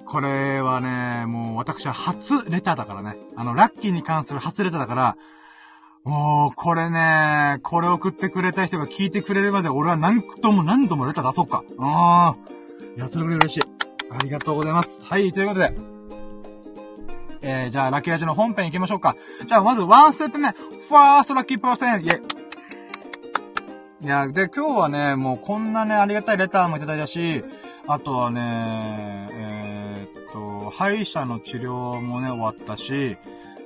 Speaker 1: これはね、もう私は初レターだからね。あの、ラッキーに関する初レターだから、もう、これね、これ送ってくれた人が聞いてくれるまで俺は何度も何度もレター出そうか。ああ。いや、それぐらい嬉しい。ありがとうございます。はい、ということで。えー、じゃあ、ラッキーラジの本編行きましょうか。じゃあ、まず、ワンステップ目。ファーストラッキーパーセンイェイ。いや、で、今日はね、もうこんなね、ありがたいレターもいただいたし、あとはね、えー、っと、歯医者の治療もね、終わったし、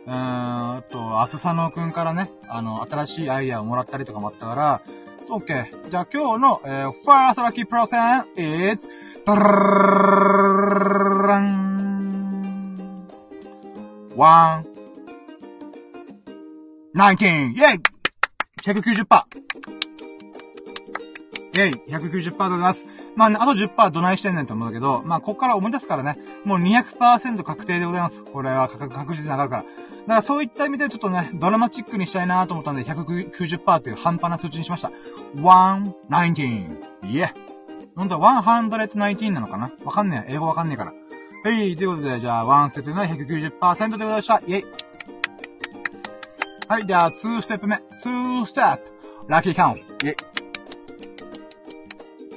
Speaker 1: うーん、あと、アスサノくんからね、あの、新しいアイデアをもらったりとかもあったから、そう、オッケー。じゃあ今日の、えー、 first lucky percent is, ダラン、 one, ninety、yeah !190%! yeah !190% でございます。まあね、あと10%どないしてんねんと思うんだけど、まあ、こっから思い出すからね、もう200%確定でございます。これは確実に上がるから。だからそういった意味でちょっとね、ドラマチックにしたいなと思ったんで、190%っていう半端な数値にしました。119! いえ。ほんとは119なのかな？わかんねえ。英語わかんねえから。はい、ということで、じゃあ、1ステップ目190%でございました。イェイはい、では、2ステップ目。2ステップ。ラッキーカウント。イェ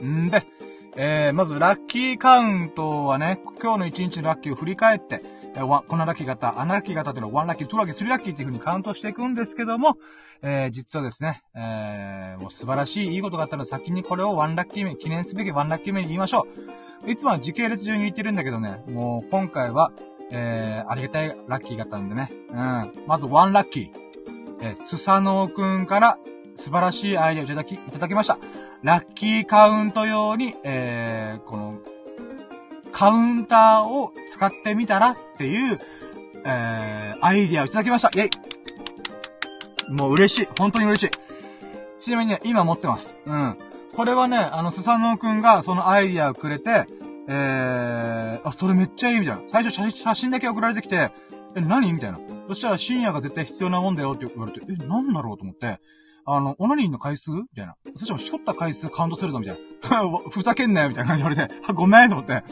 Speaker 1: イんで、えー、まずラッキーカウントはね、今日の1日のラッキーを振り返って、えー、このラッキー型、あのラッキー型っていうのは1ラッキー、2ラッキー、3ラッキーっていう風にカウントしていくんですけども、えー、実はですね、えー、もう素晴らしいいいことがあったら先にこれを1ラッキー目、記念すべき1ラッキー目に言いましょう。いつもは時系列順に言ってるんだけどね、もう今回は、えー、ありがたいラッキー型んでね、うん。まず1ラッキー。えー、スサノーくんから素晴らしいアイデアをいただき、いただきました。ラッキーカウント用に、えー、この、カウンターを使ってみたらっていう、えー、アイディアをいただきました。イェイもう嬉しい。本当に嬉しい。ちなみにね、今持ってます。うん。これはね、あの、スサノオくんがそのアイディアをくれて、えー、あ、それめっちゃいいみたいな。最初写写真だけ送られてきて、え、何？みたいな。そしたら深夜が絶対必要なもんだよって言われて、え、なんだろうと思って、あの、オナニーの回数？みたいな。そしたら、しこった回数カウントするのみたいな。ふざけんなよみたいな感じで言われて、あ、ごめんと思って。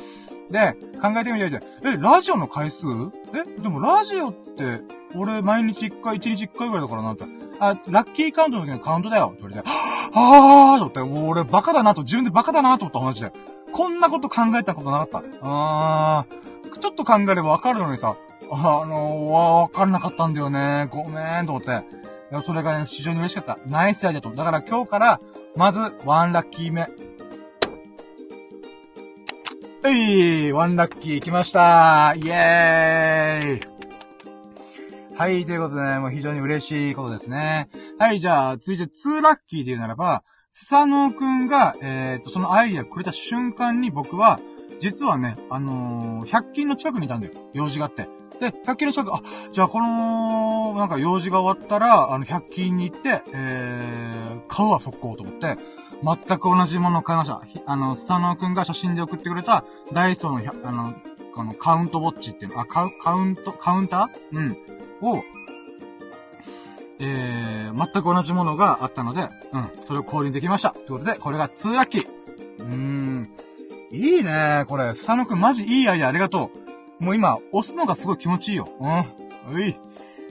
Speaker 1: で、考えてみたいで、え、ラジオの回数？え、でもラジオって、俺、毎日1回、1日1回ぐらいだからなって。あ、ラッキーカウントの時のカウントだよって言われて、はぁーと思って、もう俺バカだなと、自分でバカだなと思った話で。こんなこと考えたことなかった。あー、ちょっと考えればわかるのにさ、あのー、わ、わかんなかったんだよね。ごめん、と思って。それがね、非常に嬉しかった。ナイスアイデアと。だから今日から、まず、ワンラッキー目。えいワンラッキー来ましたイェーイはい、ということでね、もう非常に嬉しいことですね。はい、じゃあ、続いて2ラッキーで言うならば、スサノーくんが、えっ、ー、と、そのアイディアくれた瞬間に僕は、実はね、あのー、100均の近くにいたんだよ。用事があって。で、100均の近く、あ、じゃあこの、なんか用事が終わったら、あの、100均に行って、えー、買うわ、速攻と思って、全く同じものを買いました。あの、スサノーくんが写真で送ってくれた、ダイソーの、あの、このカウントウォッチっていうの、あ、カウ、カウント、カウンター？うん。を、えー、全く同じものがあったので、うん、それを購入できました。ということで、これが2ラッキー。うーん。いいねこれ。佐野くんマジいいアイデアありがとう。もう今、押すのがすごい気持ちいいよ。うん。うい。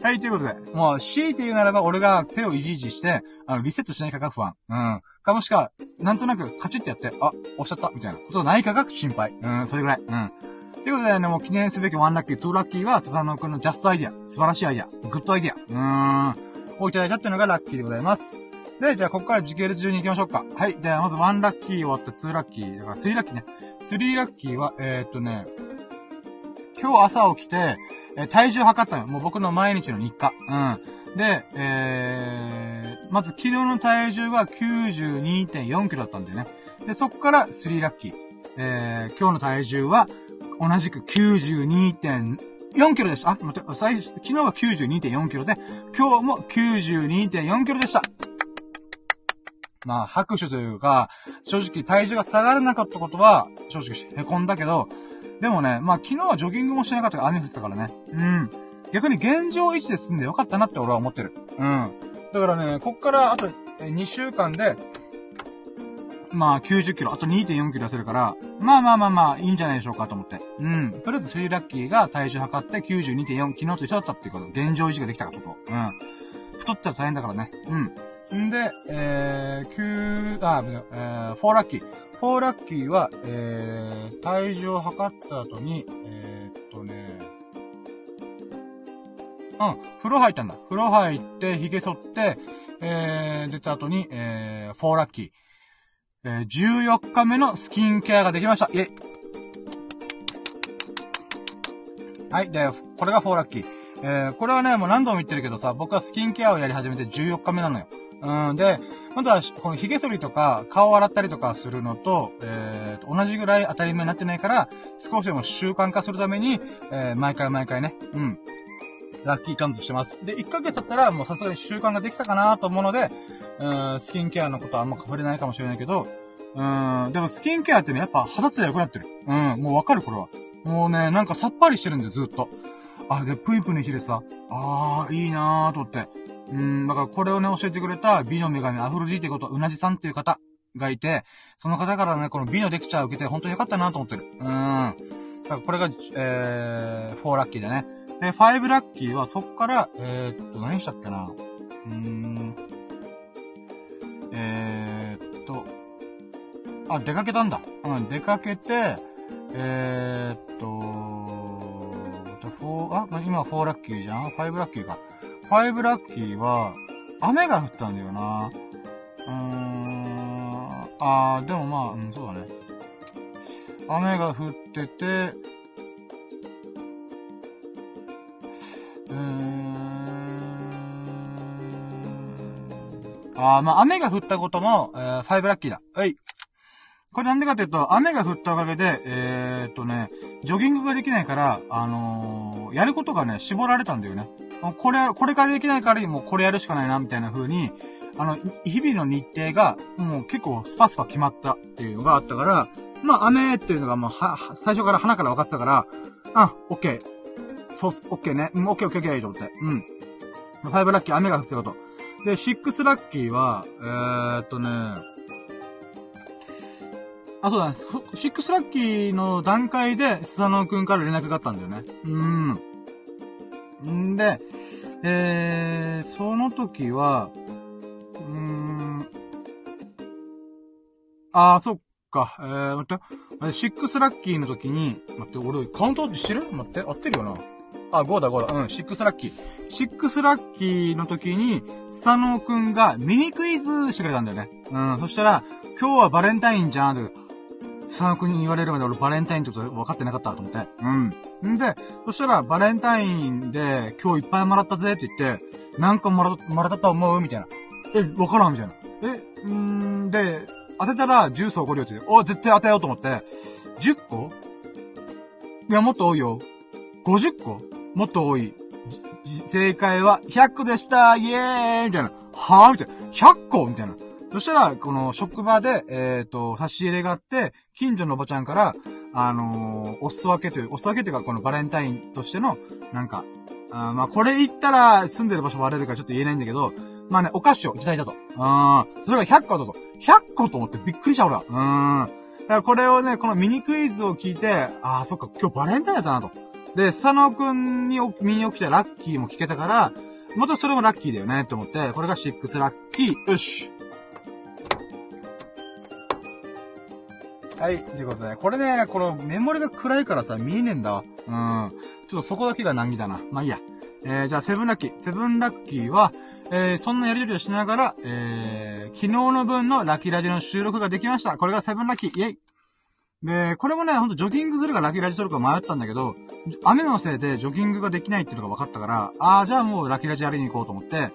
Speaker 1: はい、ということで、もう、強いて言うならば、俺が手をいじいじして、あの、リセットしないかが不安。うん。かもしくは、なんとなくカチッてやって、あ、押しちゃった、みたいなことがないかが心配。うん、それぐらい。うん。ということでね、もう記念すべき one lucky、two lucky は、笹野くんの just idea。素晴らしいアイディア。 good idea。うーん。をいただいたっていうのがラッキーでございます。で、じゃあ、ここから時系列順に行きましょうか。はい。では、まず one lucky 終わって two lucky。だから、 two lucky ね。 three lucky は、えー、っとね、今日朝起きて、えー、体重測ったの。もう僕の毎日の日課。うん。で、えー、まず昨日の体重が92.4キロだったんでね。で、そこから3ラッキー。えー、今日の体重は同じく92.4キロでした。あ、待って、最昨日は92.4キロで、今日も92.4キロでした。まあ、拍手というか、正直体重が下がらなかったことは、正直凹んだけど、でもね、まあ昨日はジョギングもしてなかったから雨降ってたからね。うん。逆に現状維持で済んでよかったなって俺は思ってる。うん。だからね、こっからあと2週間で、まあ90キロ、あと2.4キロ痩せるから、まあまあまあまあ、いいんじゃないでしょうかと思って。うん。とりあえず3ラッキーが体重測って92.4、昨日と一緒だったっていうこと。現状維持ができたこと。うん。太ったら大変だからね。うん。んで、えー、9、あ、えー、4ラッキー。4ラッキーは、えー、体重を測った後に、えー、っとね、うん、風呂入ったんだ。風呂入って、髭剃って、えー、出た後に、えー、4ラッキー。えー、14日目のスキンケアができました。イェイ。はい。で、これが4ラッキー。えー、これはね、もう何度も言ってるけどさ、僕はスキンケアをやり始めて14日目なのよ。うん、で、本当は、この髭剃りとか、顔を洗ったりとかするのと、えー、同じぐらい当たり前になってないから、少しでも習慣化するために、えー、毎回毎回ね、うん、ラッキーカウントしてます。で、1ヶ月経ったら、もうさすがに習慣ができたかなと思うので、うん、スキンケアのことはあんま触れないかもしれないけど、うん、でもスキンケアってね、やっぱ肌ツヤ良くなってる。うん、もうわかるこれは。もうね、なんかさっぱりしてるんだよ、ずっと。あ、で、プニプニひれさ、あー、いいなーと思って。うん、だからこれをね、教えてくれた美の女神アフロディーテこと、うなじさんっていう方がいて、その方からね、この美のレクチャーを受けて本当に良かったなと思ってる。うん。だからこれが、えー、4ラッキーだね。で、5ラッキーはそっから、えー、っと、何したっけなうーん。えー、っと、あ、出かけたんだ。うん、出かけて、えー、っと、4、あ、今4ラッキーじゃん ?5 ラッキーか。5ラッキーは、雨が降ったんだよな。うーん、あー、でもまあ、うん、そうだね。雨が降ってて、うーん、あー、まあ雨が降ったことも、えー、5ラッキーだ。はい。これなんでかっていうと、雨が降ったおかげで、えー、っとね、ジョギングができないから、あのー、やることがね、絞られたんだよね。これ、これからできないからもうこれやるしかないな、みたいな風に、あの、日々の日程が、もう結構スパスパ決まったっていうのがあったから、まあ、雨っていうのがもう、は、最初から鼻から分かってたから、あ、オッケー。そう、オッケーね。うん、オッケーオッケーオッケーと思って。うん。5ラッキー、雨が降ってたこと。で、6ラッキーは、えー、っとね、あ、そうだね。6ラッキーの段階で、スサノオくんから連絡があったんだよね。うん。んで、えー、その時は、うーん、あー、そっか、えー、待って、シックスラッキーの時に、待って、俺、カウントってしてる？待って、合ってるよな。あ、5だ5だ。うん、シックスラッキー。シックスラッキーの時に、スサノーくんがミニクイズしてくれたんだよね。うん、そしたら、今日はバレンタインじゃん、って。スサノーくんに言われるまで俺バレンタインってこと分かってなかったと思って。うん。んで、そしたら、バレンタインで今日いっぱいもらったぜって言って、なんかもら、もらったと思うみたいな。え、わからんみたいな。え、んーで、当てたらジュースをおごるよって。お、絶対当てようと思って、10個？いや、もっと多いよ。50個？もっと多い。正解は100個でしたイエーイみたいな。はぁ？みたいな。100個？みたいな。そしたら、この職場で、えっ、ー、と、差し入れがあって、近所のおばちゃんから、あのー、お裾分けという、お裾分けというか、このバレンタインとしての、なんか、あまあ、これ言ったら住んでる場所割れるからちょっと言えないんだけど、まあね、お菓子をいただいたと。うん。それが100個だと。100個と思ってびっくりした俺は。うん。だからこれをね、このミニクイズを聞いて、ああ、そっか、今日バレンタインだったなと。で、佐野くんに身に起きたラッキーも聞けたから、またそれもラッキーだよねって思って、これが6ラッキー。よし。はい、ということで、これね、このメモリが暗いからさ、見えねえんだわ。うん。ちょっとそこだけが難儀だな。まあいいや。えー、じゃあ、セブンラッキー。セブンラッキーは、えー、そんなやりとりをしながら、えー、昨日の分のラッキーラジの収録ができました。これがセブンラッキー。イェイで、これもね、ほんとジョギングするかラッキーラジするか迷ったんだけど、雨のせいでジョギングができないっていうのが分かったから、ああ、じゃあもうラッキーラジやりに行こうと思って、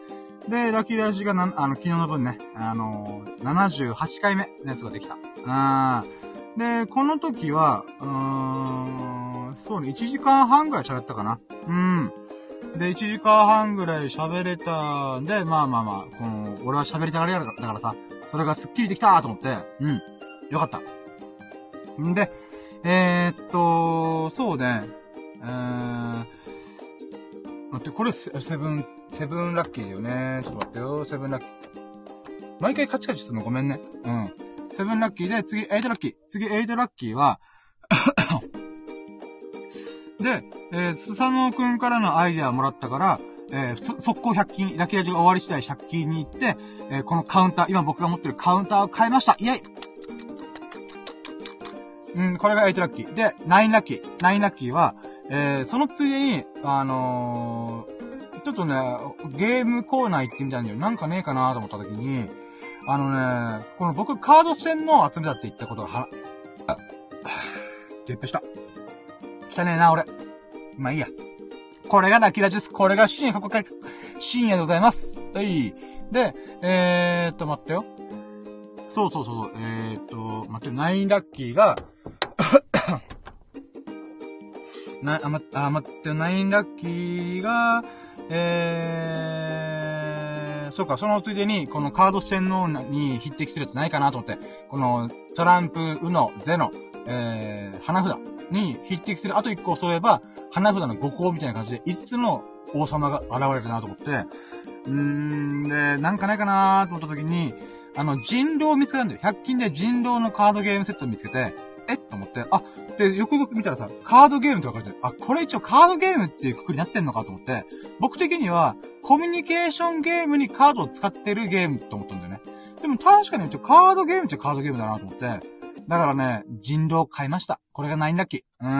Speaker 1: で、ラッキーラジがな、あの、昨日の分ね、あのー、78回目のやつができた。あーで、この時は、うーん、そうね、1時間半ぐらい喋ったかな。うん。で、1時間半ぐらい喋れたんで、まあまあまあ、この、俺は喋りたがりやだからさ、それがスッキリできたと思って、うん。よかった。んで、えー、っと、そうね、えー、待って、これセブン、セブンラッキーだよね。ちょっと待ってよ、セブンラッキー。毎回カチカチするのごめんね。うん。 seven lucky で、次、 eight lucky。次、 eight lucky は で、えー、スサノーくんからのアイディアをもらったから、えー、速攻100均、ラッキーラジが終わり次第100均に行って、えー、このカウンター、今僕が持ってるカウンターを変えましたイェイうん、これが8ラッキー。で、9ラッキー。9ラッキーは、えー、そのついでに、あのー、ちょっとね、ゲームコーナー行ってみたんだよ。なんかねえかなと思った時に、あのね、この僕カード戦の集めたって言ったことがは、あ、ゲップした。汚ねえな、俺。まあいいや。これがラッキラジです。これが深夜、ここか、深夜でございます。はい。で、えーっと、待ってよ。そうそうそう、えーっと、待って、9ラッキーが、な、あ、ま、あ、待って、9ラッキーが、えー、そうか、そのついでに、このカード四天王に匹敵するってないかなと思って、この、トランプ、ウノ、ゼノ、えー、花札に匹敵する。あと1個揃えば、花札の5個みたいな感じで、5つの王様が現れるなと思って、うーん、で、なんかないかなと思った時に、あの、人狼見つけたんだよ。100均で人狼のカードゲームセット見つけて、え？と思って、あ、で、よくよく見たらさ、カードゲームって書かれてる。あ、これ一応カードゲームっていうくくりになってんのかと思って、僕的には、コミュニケーションゲームにカードを使ってるゲームと思ったんだよね。でも確かに一応カードゲームっちゃカードゲームだなと思って、だからね、人狼買いました。これが9ラッキー。うーん。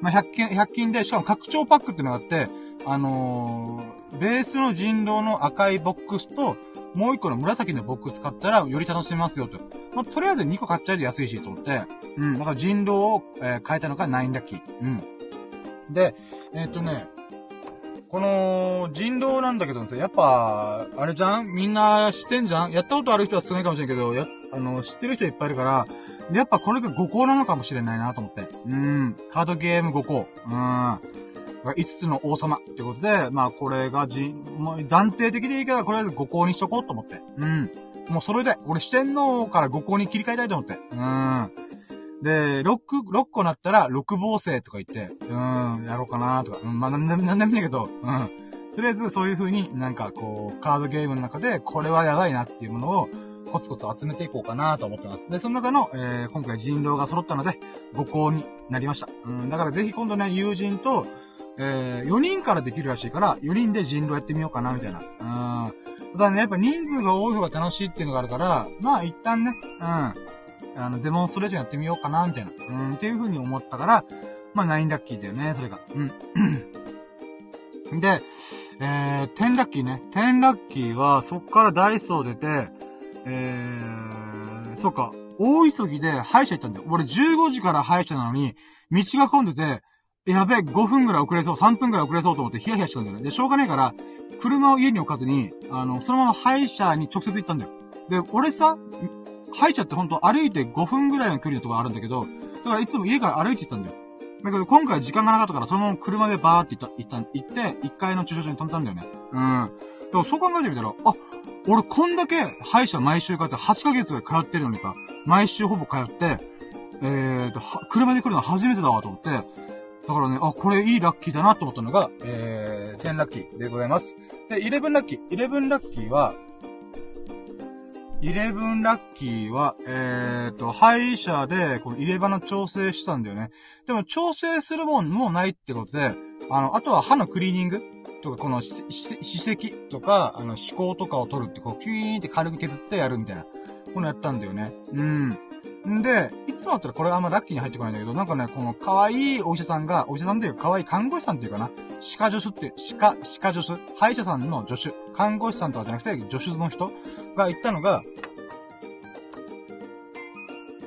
Speaker 1: まあ、100均、100均で、しかも拡張パックっていうのがあって、あのー、ベースの人狼の赤いボックスと、もう一個の紫のボックス買ったらより楽しめますよと。まあ、とりあえず2個買っちゃえて安いしと思って、うん、だから人狼を、えー、変えたのが9ラッキー。うん。で、えー、っとね、この、人狼なんだけどさ、やっぱ、あれじゃん？みんな知ってんじゃん？やったことある人は少ないかもしれんけど、や、あの、知ってる人いっぱいいるから、やっぱこれが5個なのかもしれないなと思って。うん。カードゲーム5個。うん。5つの王様ってことで、まあこれがじ、もう暫定的でいいから、これで五行にしとこうと思って。うん。もうそれで、俺四天王から五行に切り替えたいと思って。うん。で、6、六個なったら6防星とか言って、うん、やろうかなとか、うん、まあなんでも、なんでもいいけど、うん。とりあえずそういう風になんかこう、カードゲームの中で、これはやばいなっていうものを、コツコツ集めていこうかなと思ってます。で、その中の、えー、今回人狼が揃ったので、五行になりました。うん、だからぜひ今度ね、友人と、えー、4人からできるらしいから、4人で人狼やってみようかな、みたいな。うん。ただね、やっぱ人数が多い方が楽しいっていうのがあるから、まあ一旦ね、うん。あの、デモンストレーションやってみようかな、みたいな。うん、っていう風に思ったから、まあ9ラッキーだよね、それが。うん。で、えー、10ラッキーね。10ラッキーは、そっからダイソー出て、えー、そっか、大急ぎで歯医者行ったんだよ。俺15時から歯医者なのに、道が混んでて、やべえ、5分ぐらい遅れそう、3分ぐらい遅れそうと思ってヒヤヒヤしてたんだよね。で、しょうがないから、車を家に置かずに、あの、そのまま歯医者に直接行ったんだよ。で、俺さ、歯医者ってほんと歩いて5分ぐらいの距離のところあるんだけど、だからいつも家から歩いて行ったんだよ。だけど今回時間がなかったから、そのまま車でバーって行った、行った、行って、1階の駐車場に止めたんだよね。うん。でもそう考えてみたら、あ、俺こんだけ歯医者毎週通って8ヶ月通ってるのにさ、毎週ほぼ通って、えーと、車で来るの初めてだわと思って、だからね、あ、これいいラッキーだなと思ったのが、えー、10ラッキーでございます。で、11ラッキー。11ラッキーは、11ラッキーは、えーと、歯医者で、この入れ歯の調整したんだよね。でも、調整するもんもないってことで、あの、あとは歯のクリーニングとか、この、歯石とか、あの、歯垢とかを取るって、こう、キュイーンって軽く削ってやるみたいな。このやったんだよね。うん。んで、いつもだったらこれあんまラッキーに入ってこないんだけど、なんかね、この可愛いお医者さんが、お医者さんっていうか可愛い看護師さんっていうかな、歯科助手って、歯科、歯科助手、歯医者さんの助手、看護師さんとかじゃなくて、助手の人が言ったのが、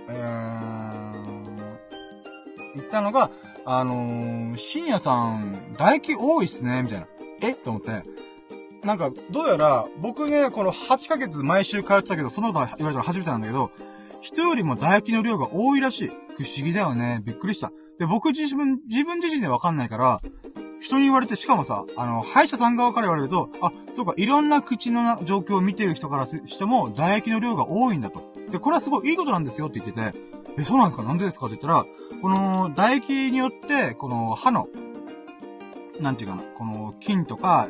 Speaker 1: えー、言ったのが、あのー、深夜さん、唾液多いっすね、みたいな。え？と思って。なんか、どうやら、僕ね、この8ヶ月毎週通ってたけど、そのこと言われたの初めてなんだけど、人よりも唾液の量が多いらしい。不思議だよね。びっくりした。で、僕自分、自分自身でわかんないから、人に言われて、しかもさ、あの、歯医者さん側から言われると、あ、そうか、いろんな口の状況を見てる人からしても、唾液の量が多いんだと。で、これはすごいいいことなんですよって言ってて、え、そうなんですか？なんでですか？って言ったら、この、唾液によって、この歯の、なんていうかな、この菌とか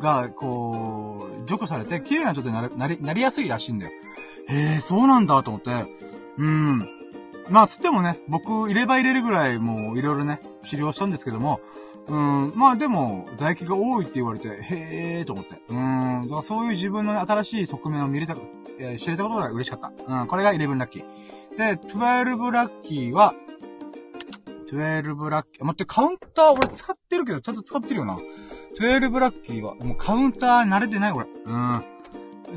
Speaker 1: が、こう、除去されて、綺麗な状態になり、なり、なりやすいらしいんだよ。へえ、そうなんだと思って。うん。まあ、つってもね、僕、入れ歯入れるぐらい、もう、いろいろね、治療したんですけども、うん、まあでも、唾液が多いって言われて、へえーと思って。うん、だからそういう自分のね新しい側面を見れた、えー、知れたことが嬉しかった。うん、これが11ラッキー。で、12ラッキーは、12ラッキー、待って、カウンター俺使ってるけど、ちゃんと使ってるよな。12ラッキーは、もうカウンター慣れてない俺。うん。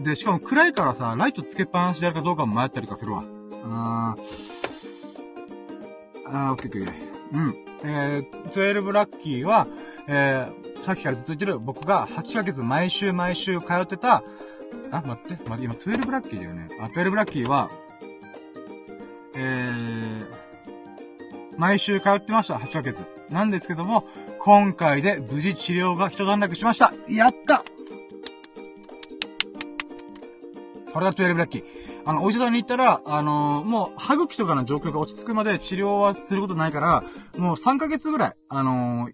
Speaker 1: で、しかも暗いからさ、ライトつけっぱなしでやるかどうかも迷ったりとかするわ。あー、あー、オッケーオッケー。うん。えー、12ラッキーは、えー、さっきからずっと言ってる、僕が8ヶ月毎週毎週通ってた、あ、待って、待って、今12ラッキーだよね。あ、12ラッキーは、えー、毎週通ってました、8ヶ月。なんですけども、今回で無事治療が一段落しました。やったこれが12ラッキー。あの、お医者さんに行ったら、あのー、もう、歯茎とかの状況が落ち着くまで治療はすることないから、もう3ヶ月ぐらい、あのー、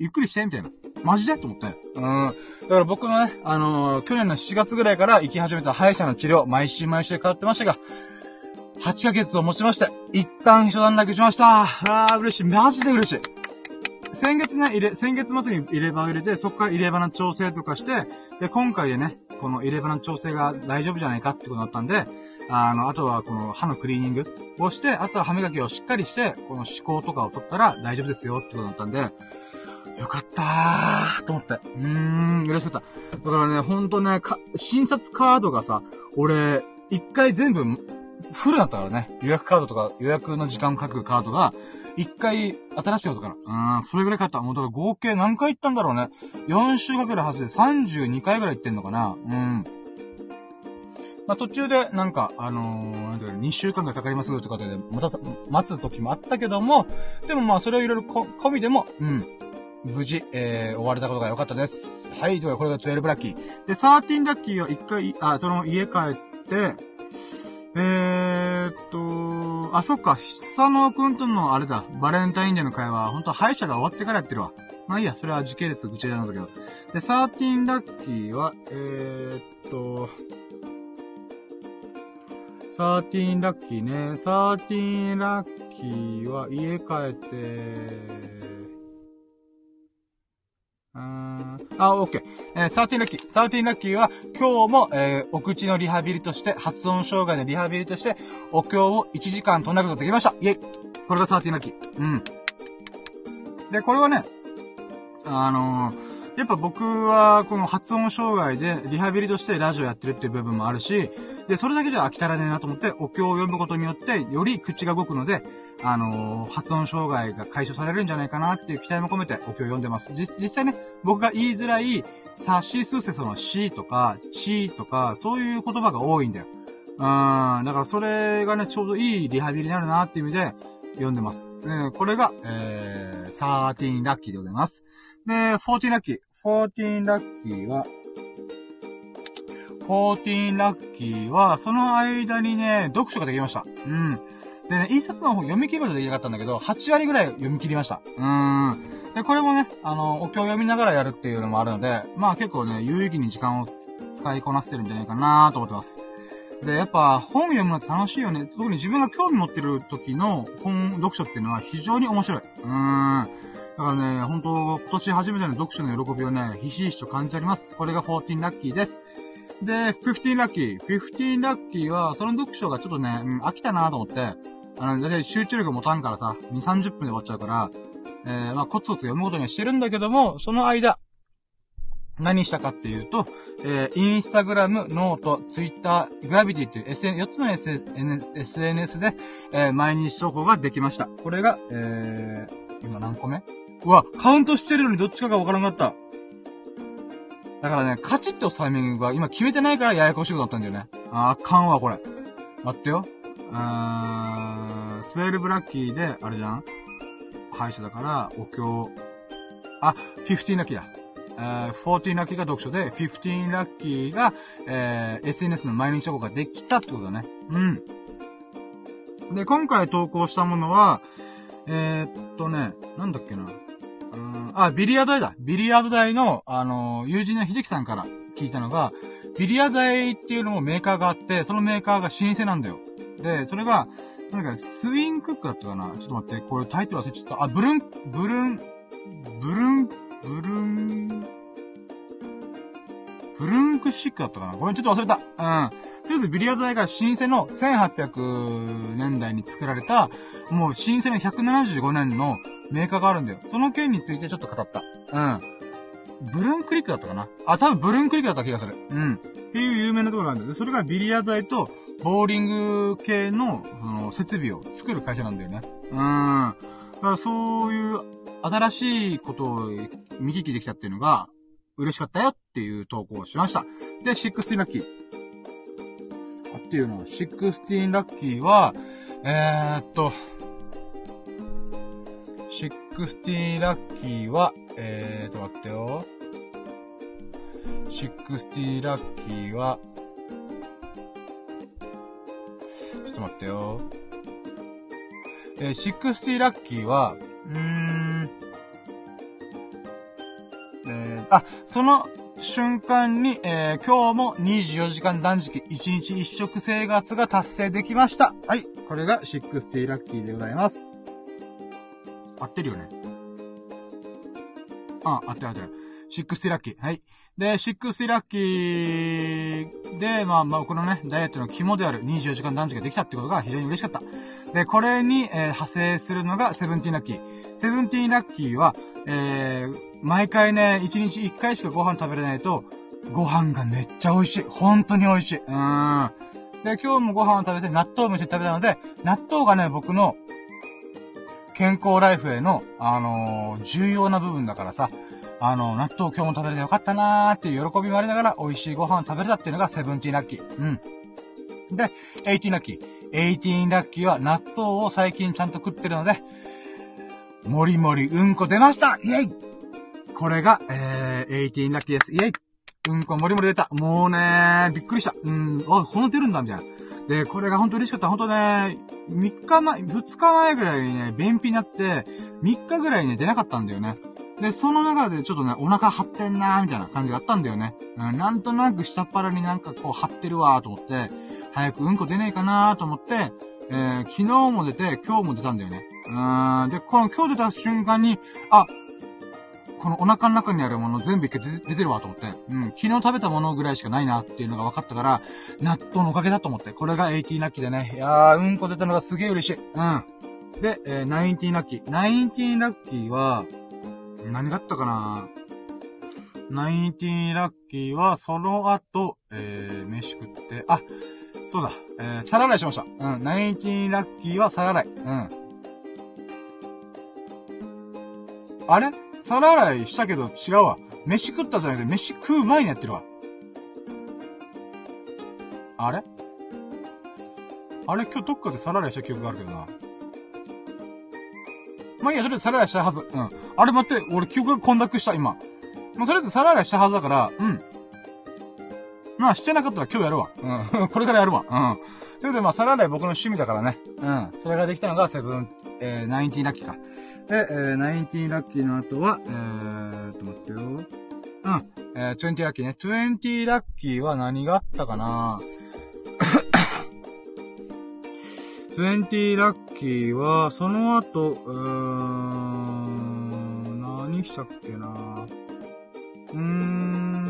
Speaker 1: ゆっくりして、みたいな。マジで？と思って。うん。だから僕のね、あのー、去年の7月ぐらいから行き始めた歯医者の治療、毎週毎週通ってましたが、8ヶ月をもちまして、一旦一段落しました。あー、嬉しい。マジで嬉しい。先月ね、入れ、先月末に入れ歯を入れて、そこから入れ歯の調整とかして、で、今回でね、この入れ歯の調整が大丈夫じゃないかってことだったんで、あの、あとはこの歯のクリーニングをして、あとは歯磨きをしっかりして、この歯垢とかを取ったら大丈夫ですよってことだったんで、よかったーと思って。うーん、嬉しかった。だからね、ほんとね、か、診察カードがさ、俺、一回全部、フルだったからね。予約カードとか、予約の時間を書くカードが、一回、新しいことから。うん、それぐらい買った。もうだから合計何回行ったんだろうね。4週かけるはずで32回ぐらい行ってんのかな。うん。まあ、途中で、なんか、あのー、なんていうか、2週間がかかりますとかで、また、待つ時もあったけども、でもまあ、それをいろいろ込みでも、うん。無事、えー、終われたことが良かったです。はい、というこれが12ラッキー。で、13ラッキーは一回、あ、その家帰って、えーっと、あ、そっか、久野くんとのあれだ、バレンタインデーの会話、ほんと歯医者が終わってからやってるわ。まあいいや、それは時系列ぐちゃなんだけど。で、13ラッキーは、えーっと、13ラッキーね。13ラッキーは家帰って、うんあ、オッケー。えー、サーティンラッキー。サーティンラッキーは、今日も、えー、お口のリハビリとして、発音障害のリハビリとして、お経を1時間唱えることができました。イェイこれがサーティンラッキー。うん。で、これはね、あのーやっぱ僕は、この発音障害で、リハビリとしてラジオやってるっていう部分もあるし、で、それだけじゃ飽き足らねえなと思って、お経を読むことによって、より口が動くので、あのー、発音障害が解消されるんじゃないかなっていう期待も込めてお経を読んでます。実実際ね、僕が言いづらい、さしすせそのしとか、ちとか、そういう言葉が多いんだよ。うん、だからそれがね、ちょうどいいリハビリになるなっていう意味で、読んでます。えー、これが、えー、13ラッキーでございます。で、14ラッキー。14ラッキーは、14ラッキーは、その間にね、読書ができました。うん。でね、一冊の本読み切ることできなかったんだけど、8割ぐらい読み切りました。うーん。で、これもね、あの、お経を読みながらやるっていうのもあるので、まあ結構ね、有意義に時間を使いこなせてるんじゃないかなと思ってます。で、やっぱ本読むのって楽しいよね。特に自分が興味持ってる時の本、読書っていうのは非常に面白い。うーん。だからね、本当今年初めての読書の喜びをね、ひしひしと感じております。これが14ラッキーです。で、15ラッキー。15ラッキーは、その読書がちょっとね、うん、飽きたなと思って、あの、だい集中力持たんからさ、2、30分で終わっちゃうから、えー、まあ、コツコツ読むことにはしてるんだけども、その間、何したかっていうと、えー、インスタグラム、ノート、ツイッター、グラビティっていう SN、4つの SNS で、えー、毎日投稿ができました。これが、えー、今何個目？うわ、カウントしてるのにどっちかがわからなかった。だからね、カチッと押すタイミングが今決めてないからややこしいことだったんだよね。あ、あかんわ、これ。待ってよ。あー、12ラッキーで、あれじゃん？歯医者だから、お経。あ、15ラッキーだ。えー、14ラッキーが読書で、15ラッキーが、えー、SNS の毎日投稿ができたってことだね。うん。で、今回投稿したものは、えー、っとね、なんだっけな。うん、あ、ビリヤード台だ。ビリヤード台の、あのー、友人の秀樹さんから聞いたのが、ビリヤード台っていうのもメーカーがあって、そのメーカーが老舗なんだよ。で、それが、なんか、スインクックだったかな？ちょっと待って、これタイトル忘れちゃった。あ、ブルン、ブルン、ブルン、ブルン、ブルンクシックだったかな？ごめん、ちょっと忘れた。うん。とりあえずビリヤード台が老舗の1800年代に作られた、もう老舗の175年のメーカーがあるんだよ。その件についてちょっと語った。うん。ブルンクリックだったかな？あ、多分ブルンクリックだった気がする。うん。っていう有名なところがあるんだよ。それがビリヤード台と、ボーリング系の、あの、設備を作る会社なんだよね。うん。だからそういう新しいことを見聞きできたっていうのが嬉しかったよっていう投稿をしました。で、16ラッキー。あっていうのは、16ラッキーは、えー、っと、60ラッキーは、えーと、待ってよ。60ラッキーは、ちょっと待ってよ。えー、60ラッキーは、うーん、えー、あ、その瞬間に、えー、今日も24時間断食、1日1食生活が達成できました。はい。これが60ラッキーでございます。合ってるよね。あ、合ってる合ってる。60ラッキー。はい。で、60ラッキーで、まあ、まあ、このね、ダイエットの肝である24時間断食ができたってことが非常に嬉しかった。で、これに、えー、派生するのが17ラッキー。17ラッキーは、えー、毎回ね、1日1回しかご飯食べれないと、ご飯がめっちゃ美味しい。本当に美味しい。うん。で、今日もご飯を食べて納豆をめっちゃ食べたので、納豆がね、僕の健康ライフへの、あのー、重要な部分だからさ、あの、納豆今日も食べれてよかったなーっていう喜びもありながら美味しいご飯を食べれたっていうのがセブンティーラッキー。うん。で、エイティーラッキー。エイティーラッキーは納豆を最近ちゃんと食ってるので、もりもりうんこ出ましたイェイこれが、えー、エイティーラッキーです。イェイうんこもりもり出た。もうねー、びっくりした。うん、あ、この出るんだ、みたいな。で、これが本当嬉しかった。本当ね、3日前、2日前ぐらいにね、便秘になって、3日ぐらいね、出なかったんだよね。で、その中でちょっとね、お腹張ってんなーみたいな感じがあったんだよね。うん、なんとなく下っ腹になんかこう張ってるわーと思って、早くうんこ出ねえかなーと思って、えー、昨日も出て、今日も出たんだよね。うーん、で、この今日出た瞬間に、あ、このお腹の中にあるもの全部一回出てるわと思って、うん、昨日食べたものぐらいしかないなっていうのが分かったから、納豆のおかげだと思って、これが80ラッキーでね、いやー、うんこ出たのがすげえ嬉しい。うん。で、えー、19ラッキー。19ラッキーは、何があったかな？19ラッキーは、その後、えー、飯食って、あ、そうだ、えー、皿洗いしました。うん、19ラッキーは皿洗い。うん。あれ？皿洗いしたけど違うわ。飯食ったじゃなくて、飯食う前にやってるわ。あれ？あれ？今日どっかで皿洗いした記憶があるけどな。まあいいや、とりあえず皿洗いしたはず。うん。あれ待って、俺記憶が混濁した、今。まあ、とりあえず皿洗いしたはずだから、うん。まあ、してなかったら今日やるわ。うん。これからやるわ。うん。それで、まあ、皿洗い僕の趣味だからね。うん。それができたのが、セブン、えー、ナインティラッキーか。で、えー、ナインティラッキーの後は、えー、と、待ってよ。うん。えー、20ラッキーね。20ラッキーは何があったかな？ぁ。20ラッキーは、その後、うーん、何したっけなうーん、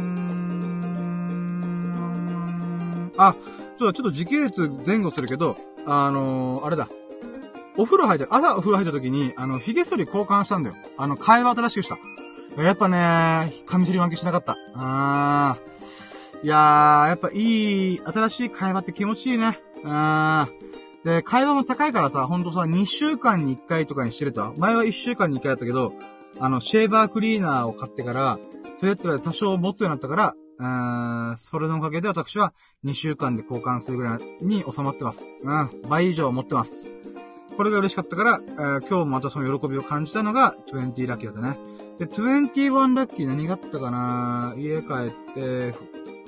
Speaker 1: あ、そうだ、ちょっと時系列前後するけど、あのー、あれだ。お風呂入った、朝お風呂入った時に、あの、髭剃り交換したんだよ。あの、会話新しくした。やっぱね、髪剃り負けしなかった。あー。いやー、やっぱいい、新しい会話って気持ちいいね。あー。で、会話も高いからさ、ほんとさ、2週間に1回とかにしてると。前は1週間に1回だったけど、あの、シェーバークリーナーを買ってから、それやったら多少持つようになったから、うーん、それのおかげで私は2週間で交換するぐらいに収まってます。うん、倍以上持ってます。これが嬉しかったから、えー、今日もまたその喜びを感じたのが20ラッキーだったね。で、21ラッキー何があったかな？家帰って、え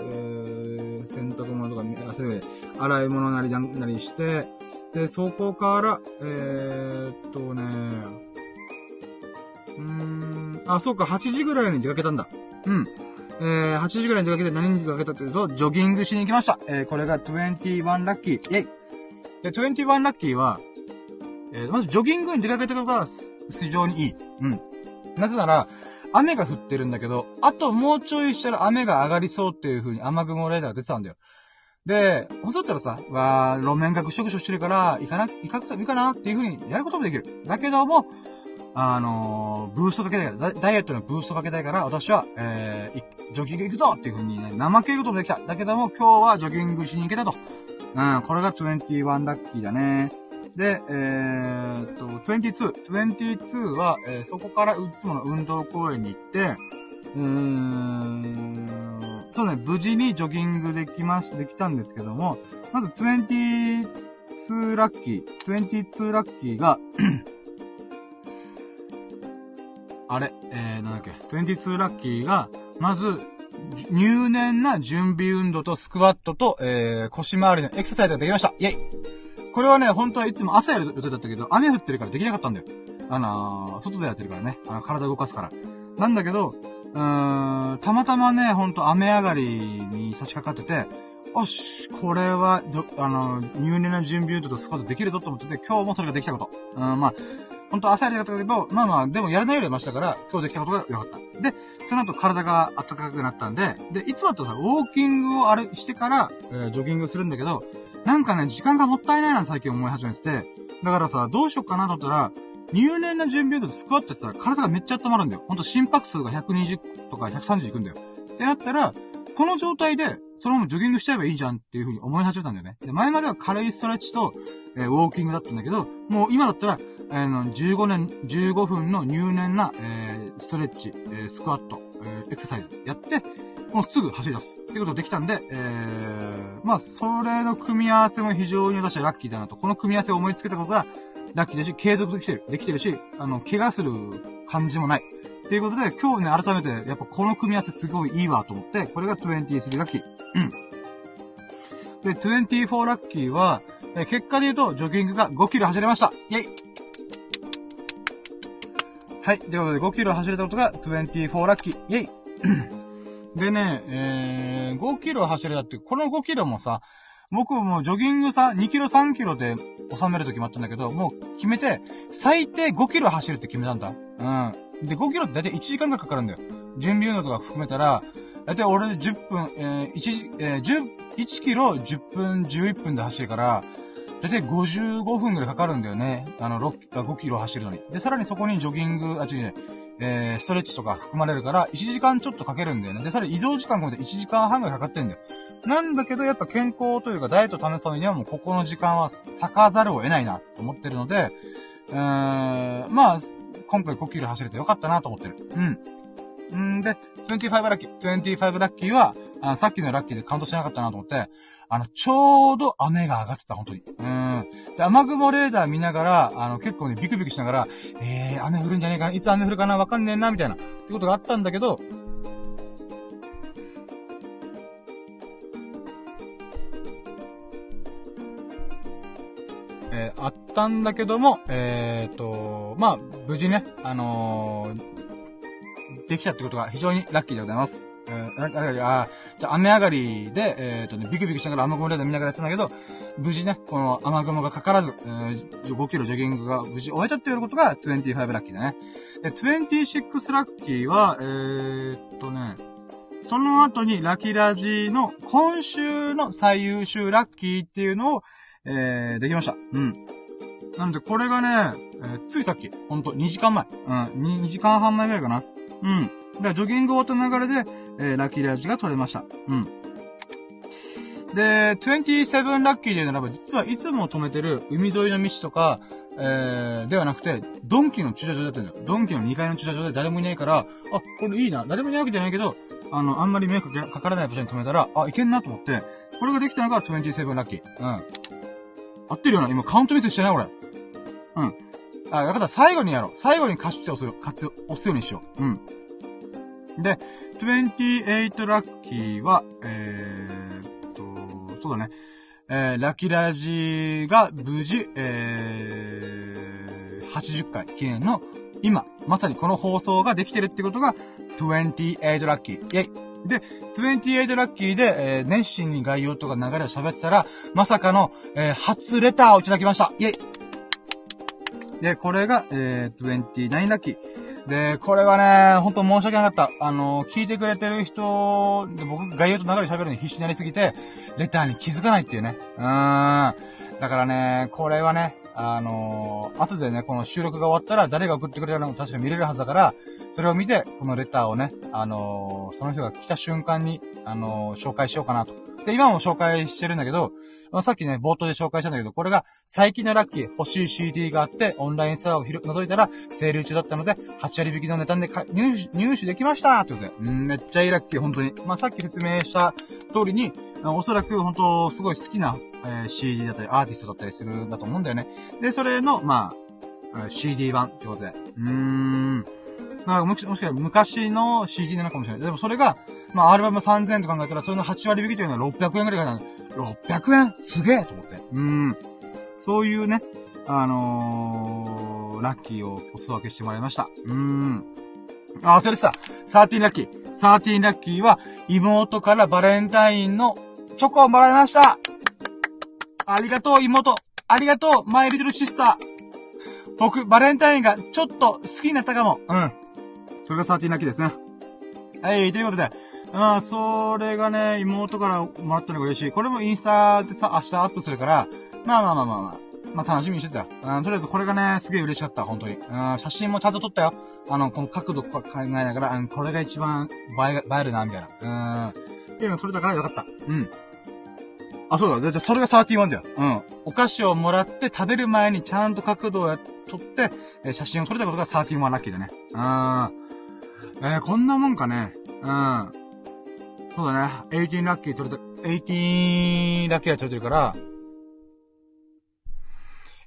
Speaker 1: ー、洗濯物とか、洗い物なりなんなりして、で、そこから、えー、っとね、うーん、あ、そうか、8時ぐらいに出かけたんだ。うん。えー、8時ぐらいに出かけて何に出かけたっていうと、ジョギングしに行きました。えー、これが21ラッキー。イェイで、21ラッキーは、えー、まずジョギングに出かけたことが非常にいい。うん。なぜなら、雨が降ってるんだけど、あともうちょいしたら雨が上がりそうっていう風に雨雲レーダーが出てたんだよ。で、ほそったらさ、わー、路面がぐしょぐしょしてるから、行かな、行かくてもいいかなっていう風にやることもできる。だけども、あのー、ブーストかけたいから、ダイエットのブーストかけたいから、私は、えー、ジョギング行くぞっていう風にね、怠けることもできた。だけども、今日はジョギングしに行けたと。うん、これが21ラッキーだね。で、えー、っと、22。22は、えー、そこからいつもの運動公園に行って、うーん、そうね、無事にジョギングできまし、できたんですけども、まず22ラッキー、22ラッキーが あれ、えー、なんだっけ、22ラッキーが、まず、入念な準備運動とスクワットと、えー、腰回りのエクササイズができました。イェイこれはね、本当はいつも朝やる予定だったけど、雨降ってるからできなかったんだよ。あのー、外でやってるからね。あの、体動かすから。なんだけど、うーん、たまたまね、ほんと雨上がりに差し掛かってて、おし、これは、あの、入念な準備運動とスクワットできるぞと思ってて、今日もそれができたこと。うん、まあ、ほんと朝やりだったけど、まあまあ、でもやらないよりはましたから、今日できたことが良かった。で、その後体が暖かくなったんで、で、いつもだとさ、ウォーキングをあれしてから、えー、ジョギングするんだけど、なんかね、時間がもったいないな最近思い始めてて、だからさ、どうしよっかなと思ったら、入念な準備運動とスクワットってさ、体がめっちゃ温まるんだよ。ほんと心拍数が120とか130いくんだよ。ってなったら、この状態で、そのままジョギングしちゃえばいいじゃんっていう風に思い始めたんだよね。で、前までは軽いストレッチと、えー、ウォーキングだったんだけど、もう今だったら、あの、15年、15分の入念な、えー、ストレッチ、えー、スクワット、えー、エクササイズやって、もうすぐ走り出す。ってことができたんで、えー、まあ、それの組み合わせも非常に私はラッキーだなと。この組み合わせを思いつけたことが、ラッキーだし、継続できてる。できてるし、あの、怪我する感じもない。っていうことで、今日ね、改めて、やっぱこの組み合わせすごいいいわと思って、これが23ラッキー。うん。で、24ラッキーは、え結果で言うと、ジョギングが5キロ走れました。イェイはい。ということで、5キロ走れたことが24ラッキー。イェイでね、えー、5キロ走れたって、この5キロもさ、僕もジョギングさ、2キロ3キロで収めると決まったんだけど、もう決めて、最低5キロ走るって決めたんだ。うん。で、5キロってだいたい1時間がかかるんだよ。準備運動とか含めたら、だいたい俺10分、えー、1、え、11キロ10分、11分で走るから、だいたい55分くらいかかるんだよね。あの、6、5キロ走るのに。で、さらにそこにジョギング、あ、違う違う、えー、ストレッチとか含まれるから、1時間ちょっとかけるんだよね。で、さらに移動時間込めて1時間半ぐらいかかってんだよ。なんだけど、やっぱ健康というか、ダイエットを試すのにはもうここの時間は咲かざるを得ないな、と思ってるので、うーん、まあ、今回5キロ走れてよかったなと思ってる。うん。んで、25ラッキー、25ラッキーは、あさっきのラッキーでカウントしなかったなと思って、あの、ちょうど雨が上がってた、本当に。うん。で、雨雲レーダー見ながら、あの、結構ね、ビクビクしながら、えー、雨降るんじゃねえかな、いつ雨降るかな、わかんねえな、みたいな、ってことがあったんだけど、ったんだけども、えーと、まあ、無事ね、あのー、できたってことが非常にラッキーでございます。えー、あ、あ、あ、じゃ雨上がりで、えーとね、ビクビクしながら雨雲レーダー見ながらやってたんだけど、無事ね、この雨雲がかからず、えー、5キロジョギングが無事終えたっていうことが25ラッキーだね。で、26ラッキーは、えーとね、その後にラキラジの今週の最優秀ラッキーっていうのを、えー、できました。うん。なんで、これがね、えー、ついさっき、ほんと、2時間前。うん、2, 時間半前ぐらいかな。うん。で、ジョギング終わった流れで、えー、ラッキーラジが取れました。うん。で、27ラッキーでならば、実はいつも止めてる海沿いの道とか、えー、ではなくて、ドンキの駐車場だったんだよ。ドンキの2階の駐車場で誰もいないから、あ、これいいな。誰もいないわけじゃないけど、あの、あんまり迷惑かからない場所に止めたら、あ、いけんなと思って、これができたのが27ラッキー。うん。合ってるよな今カウントミスしてない俺。うん。あ、やかった。最後にやろう。最後にカッチをする、活用、押すようにしよう。うん。で、28ラッキーは、えー、っと、そうだね。えー、ラキラジが無事、えー、80回記念の今、まさにこの放送ができてるってことが、28ラッキー。イェイで、28ラッキーで、えー、熱心に概要とか流れを喋ってたら、まさかの、えー、初レターをいただきました。イェイで、これが、えー、29ラッキー。で、これはね、ほんと申し訳なかった。あのー、聞いてくれてる人、で僕、概要と流れ喋るのに必死になりすぎて、レターに気づかないっていうね。うーん。だからね、これはね、あのー、後でね、この収録が終わったら誰が送ってくれたのか確か見れるはずだから、それを見て、このレターをね、あのー、その人が来た瞬間に、あのー、紹介しようかなと。で、今も紹介してるんだけど、まあ、さっきね、冒頭で紹介したんだけど、これが最近のラッキー、欲しい CD があって、オンラインストアを覗いたら、セール中だったので、8割引きの値段で入手、できましたってことで。うん、めっちゃいいラッキー、本当に。まあ、さっき説明した通りに、おそらく本当すごい好きな、えー、CD だったり、アーティストだったりするんだと思うんだよね。で、それの、まあ、CD 版ってことで。うーん。まあ、もし、かしたら昔の CD なのかもしれない。でもそれが、まあ、アルバム3000と考えたら、それの8割引きというのは600円くらいかな。600円？すげえと思って。うん。そういうね、あのー、ラッキーをお裾分けしてもらいました。うーん。あ、それさ、13ラッキー。13ラッキーは、妹からバレンタインのチョコをもらいましたありがとう、妹。ありがとう、マイリトルシスター。僕、バレンタインがちょっと好きになったかも。うん。それが13ラッキーですね。はい、ということで、あそれがね、妹からもらったのが嬉しい。これもインスタでさ、明日アップするから、まあまあまあまあまあ。まあ楽しみにしてたよ。うん、とりあえずこれがね、すげえ嬉しかった、本当に。うん、写真もちゃんと撮ったよ。あの、この角度考えながら、うん、これが一番映え、映えるな、みたいな。うん。っていうの撮れたからよかった。うん。あ、そうだ。じゃあ、それが31だよ。うん。お菓子をもらって食べる前にちゃんと角度を撮って、え写真を撮れたことが31ラッキーだね。うん。えー、こんなもんかね。うん。そうだね。18ラッキー取れた、18ラッキーが取れてるから、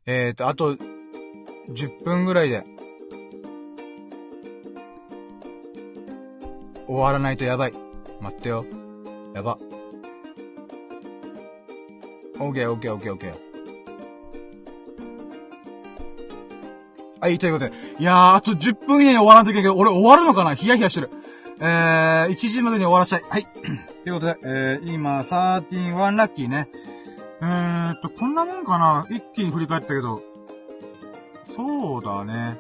Speaker 1: えーと、あと、10分ぐらいで、終わらないとやばい。待ってよ。やば。オッケーオッケーオッケーオッケー。はい、ということで。いやー、あと10分以内に終わらんといけないけど、俺終わるのかな？ヒヤヒヤしてる。えー、1時までに終わらしたい。はい。ということで、えー、今、13-1ラッキーね。えーっと、こんなもんかな？一気に振り返ったけど。そうだね。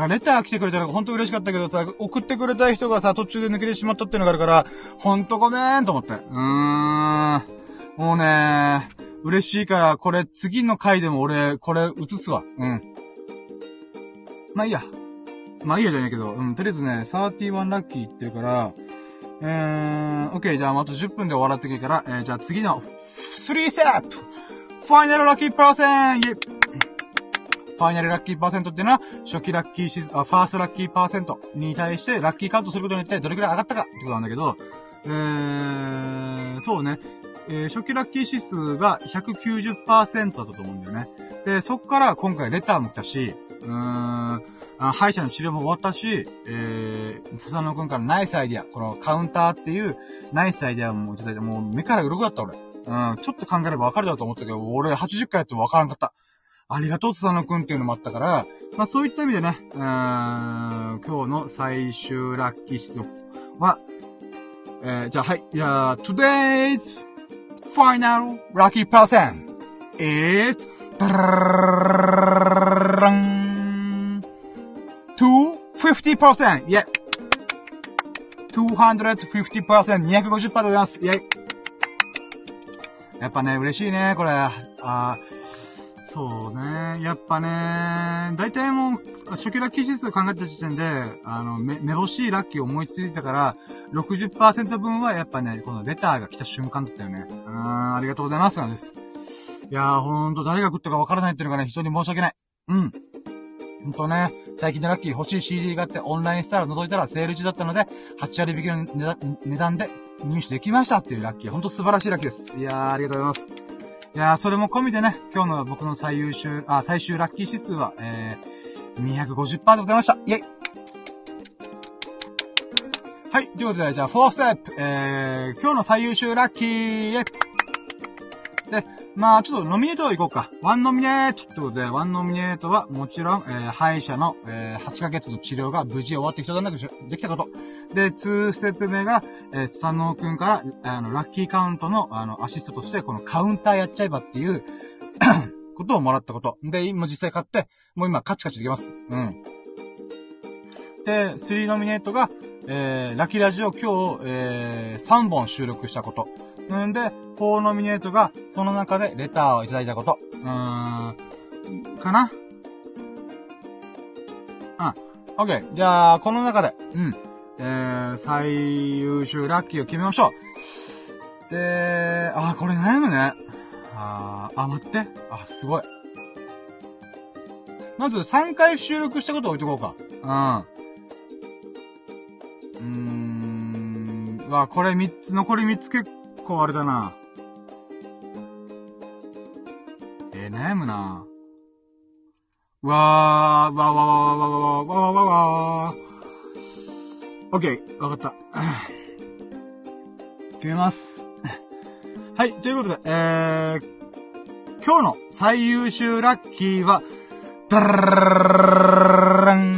Speaker 1: からレター来てくれたらほんと嬉しかったけどさ、送ってくれた人がさ、途中で抜けてしまったっていうのがあるから、ほんとごめんと思って。うーん。もうね嬉しいから、これ次の回でも俺、これ映すわ。うん。まあいいや。まあいいやじゃないけど、うん、とりあえずね、31ラッキーって言ってるから、えー、オッケー、じゃああと10分で終わらっていいから、えー、じゃあ次の、3ステップファイナルラッキーパーセンイェファイナルラッキーパーセントっていうのは、初期ラッキーシス、あ、ファーストラッキーパーセントに対してラッキーカウントすることによってどれくらい上がったかってことなんだけど、えー、そうね。えー、初期ラッキー指数が190%だったと思うんだよね。で、そっから今回レターも来たし、うーん、あ歯医者の治療も終わったし、えー、笹野くんからナイスアイディア、このカウンターっていうナイスアイディアもいただいて、もう目から鱗だった俺。うん、ちょっと考えればわかるだろうと思ったけど、俺80回やってもわからんかった。ありがとう、笹野くんっていうのもあったから、まあそういった意味でね、うーん、今日の最終ラッキー質問は、えー、じゃあはい、じゃあ、today's final lucky person is, 250%! イェイ !250%! 250%でございますイェイやっぱね、嬉しいね、これ。あそうね。やっぱね、大体もう、初期ラッキー指数考えた時点で、あの、め、めぼしいラッキー思いついたから、60%分はやっぱね、このレターが来た瞬間だったよね。うん、ありがとうございます、なんです。いやー、ほんと誰が食ったかわからないっていうのがね、非常に申し訳ない。うん。ほんとね、最近のラッキー欲しい CD があってオンラインスターを覗いたらセール中だったので、8割引きの値段で入手できましたっていうラッキー。ほんと素晴らしいラッキーです。いやー、ありがとうございます。いやー、それも込みでね、今日の僕の最優秀、あ、最終ラッキー指数は、えー、250%でございました。イェイ。はい、ということで、じゃあ、4ステップ、えー、今日の最優秀ラッキー、イェイ、まあ、ちょっとノミネートいこうか。ワンノミネートってことで、ワンノミネートはもちろん、えー、歯医者の、えー、8ヶ月の治療が無事終わってきたなくできたこと。で、2ステップ目が、えー、佐野くんから、あの、ラッキーカウントの、あの、アシストとして、このカウンターやっちゃえばっていう ことをもらったこと。で、今実際買って、もう今カチカチできます。うん。で、3ノミネートが、えー、ラッキーラジオ今日、えー、3本収録したこと。なんで、4ノミネートが、その中でレターをいただいたこと。うーん、かな？うん。オッケー。じゃあ、この中で、うん。えー、最優秀ラッキーを決めましょう。で、あ、これ悩むね。ああ、待って。あ、すごい。まず3回収録したことを置いとこうか。うん。うーん。わ、これ3つ、残り3つ結構あれだな。えー、悩むな。うわー、わーわーわーわーわーわーわーわーわー。オッケー、わかった。決めます。はい、ということで、えー、今日の最優秀ラッキーは、ダラン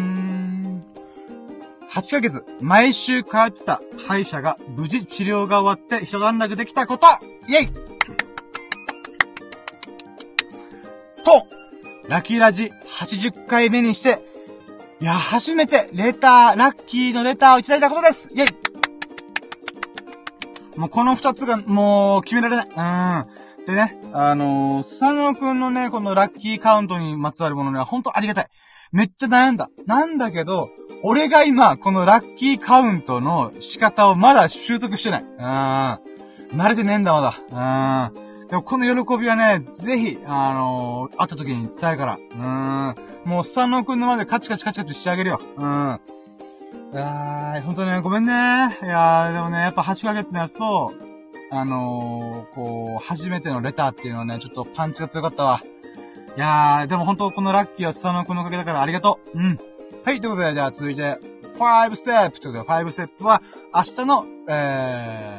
Speaker 1: 8ヶ月、毎週通ってた歯医者が無事治療が終わって一段落できたことイェイと、ラッキーラジ80回目にして、いや、初めて、レター、ラッキーのレターをいただいたことですイェイもうこの二つが、もう、決められない。うん。でね、あのー、スタノくんのね、このラッキーカウントにまつわるものには本当ありがたい。めっちゃ悩んだ。なんだけど、俺が今、このラッキーカウントの仕方をまだ習得してない。うん。慣れてねえんだ、まだ。うん。でもこの喜びはね、ぜひ、あのー、会った時に伝えるから。うん。もう、スタノー君の前でカチカチカチカチしてあげるよ。うん。いやー、ほんとね、ごめんね。いやー、でもね、やっぱ8ヶ月のやつと、あのー、こう、初めてのレターっていうのはね、ちょっとパンチが強かったわ。いやー、でもほんとこのラッキーはスタノー君のおかげだからありがとう。うん。はい、ということで、じゃあ続いて、5ステップということで、5ステップは、明日の、え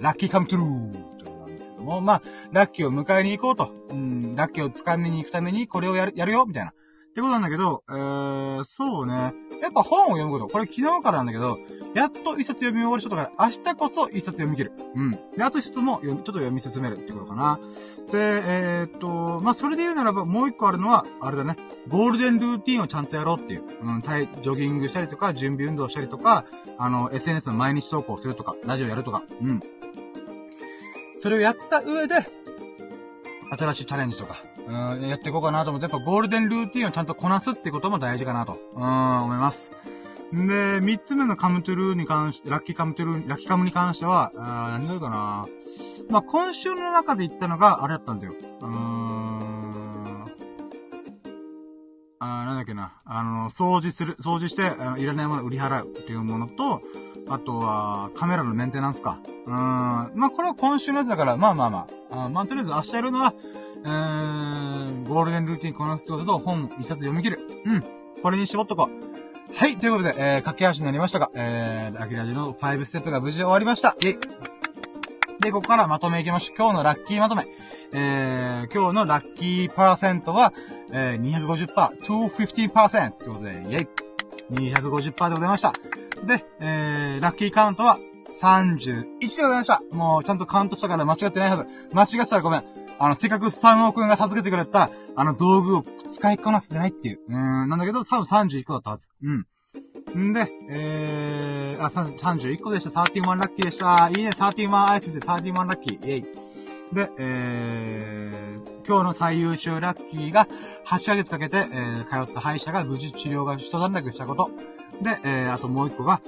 Speaker 1: ー、ラッキーカムトゥルー。ってことなんですけども、まあ、ラッキーを迎えに行こうと。うん、ラッキーを掴みに行くためにこれをやる、やるよみたいな。ってことなんだけど、えー、そうね。やっぱ本を読むこと。これ昨日からなんだけど、やっと一冊読み終わる人だから、明日こそ一冊読み切る。うん。で、あと一つもちょっと読み進めるってことかな。で、えー、っと、まあ、それで言うならば、もう一個あるのは、あれだね。ゴールデンルーティンをちゃんとやろうっていう。うん、ジョギングしたりとか、準備運動したりとか、あの、SNS の毎日投稿するとか、ラジオやるとか、うん。それをやった上で、新しいチャレンジとか、うん、やっていこうかなと思って、やっぱゴールデンルーティンをちゃんとこなすってことも大事かなと、うん、思います。で、三つ目のカムトゥルーに関して、ラッキーカムトゥルー、ラッキーカムに関しては、あ何があるかなまあ、今週の中で言ったのが、あれだったんだよ。うーん。あなんだっけな。あの、掃除する、掃除して、あのいらないものを売り払うっていうものと、あとは、カメラのメンテナンスか。うーん。まあ、これは今週のやつだから、まあまあまあ。あまあ、とりあえず明日やるのは、えー、ゴールデンルーティンこなすってことと、本一冊読み切る。うん。これに絞っとこう。はい、ということで、えー、駆け足になりましたが、えー、ラキラジの5ステップが無事終わりました。イで、ここからまとめいきましょう。今日のラッキーまとめ。えー、今日のラッキーパーセントは、えー、250%、215%ということで、イェイ !250% でございました。で、えー、ラッキーカウントは31でございました。もう、ちゃんとカウントしたから間違ってないはず。間違ってたらごめん。あの、せっかく3億円が授けてくれた、あの、道具を使いこなせてないっていう。うん、なんだけど、多分31個だったはず。うん。んで、えー、あ、31個でした。31ラッキーでした。いいね、31アイス見て31ラッキー。イェイ。で、えー、今日の最優秀ラッキーが、8ヶ月かけて、えー、通った歯医者が無事治療が一段落したこと。で、えー、あともう一個が、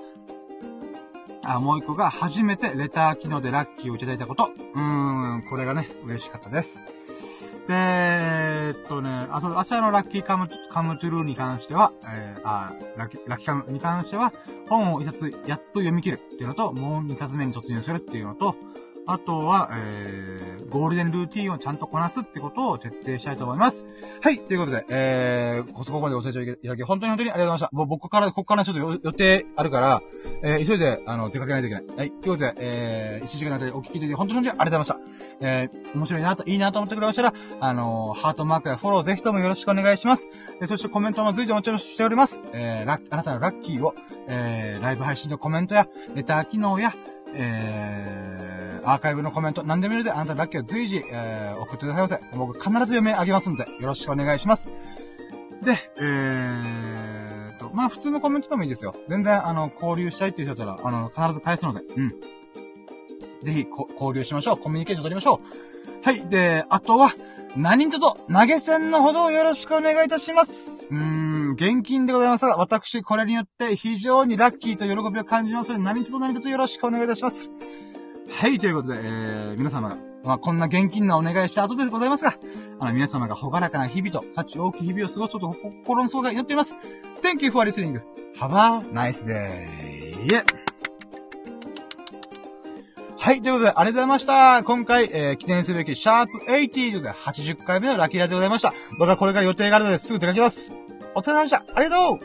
Speaker 1: あ、もう一個が初めてレター機能でラッキーをいただいたこと。うーん、これがね、嬉しかったです。で、え、っとね、あ、そう、明日のラッキーカム、カムトゥルーに関しては、えー、あ、ラッキー、ラッキーカムに関しては、本を一冊やっと読み切るっていうのと、もう二冊目に突入するっていうのと、あとは、えー、ゴールデンルーティンをちゃんとこなすってことを徹底したいと思います。はい、ということで、えー、ここまでご清聴いただき、本当に本当にありがとうございました。もう僕から、ここからちょっと予定あるから、えー、急いで、あの、出かけないといけない。はい、ということで、えー、1時間の間でお聞きいただき、本当に本当にありがとうございました。えー、面白いなと、いいなと思ってくれましたら、あのー、ハートマークやフォローぜひともよろしくお願いします。えー、そしてコメントも随時お待ちしております。えー、ラあなたのラッキーを、えー、ライブ配信のコメントや、レター機能や、えー、アーカイブのコメント、何でもいいので、あなただけを随時、えー、送ってくださいませ。僕必ず読み上げますので、よろしくお願いします。で、えーと、まあ普通のコメントでもいいですよ。全然、あの、交流したいっていう人だったら、あの、必ず返すので、うん。ぜひ、交流しましょう。コミュニケーション取りましょう。はい。で、あとは、何卒、投げ銭のほどよろしくお願いいたします。うーん、現金でございますが、私、これによって非常にラッキーと喜びを感じますので、何卒何卒よろしくお願いいたします。はい、ということで、えー、皆様、まあ、こんな現金なお願いした後でございますが、あの、皆様がほがらかな日々と、幸大きい日々を過ごすことを心の底が祈っています。Thank you for listening. Have a nice day. はい、ということで、ありがとうございました。今回、えー、記念すべき、シャープ80ということで、80回目のラッキーラジでございました。僕はこれから予定があるので、すぐ出かけます。お疲れ様でした。ありがとう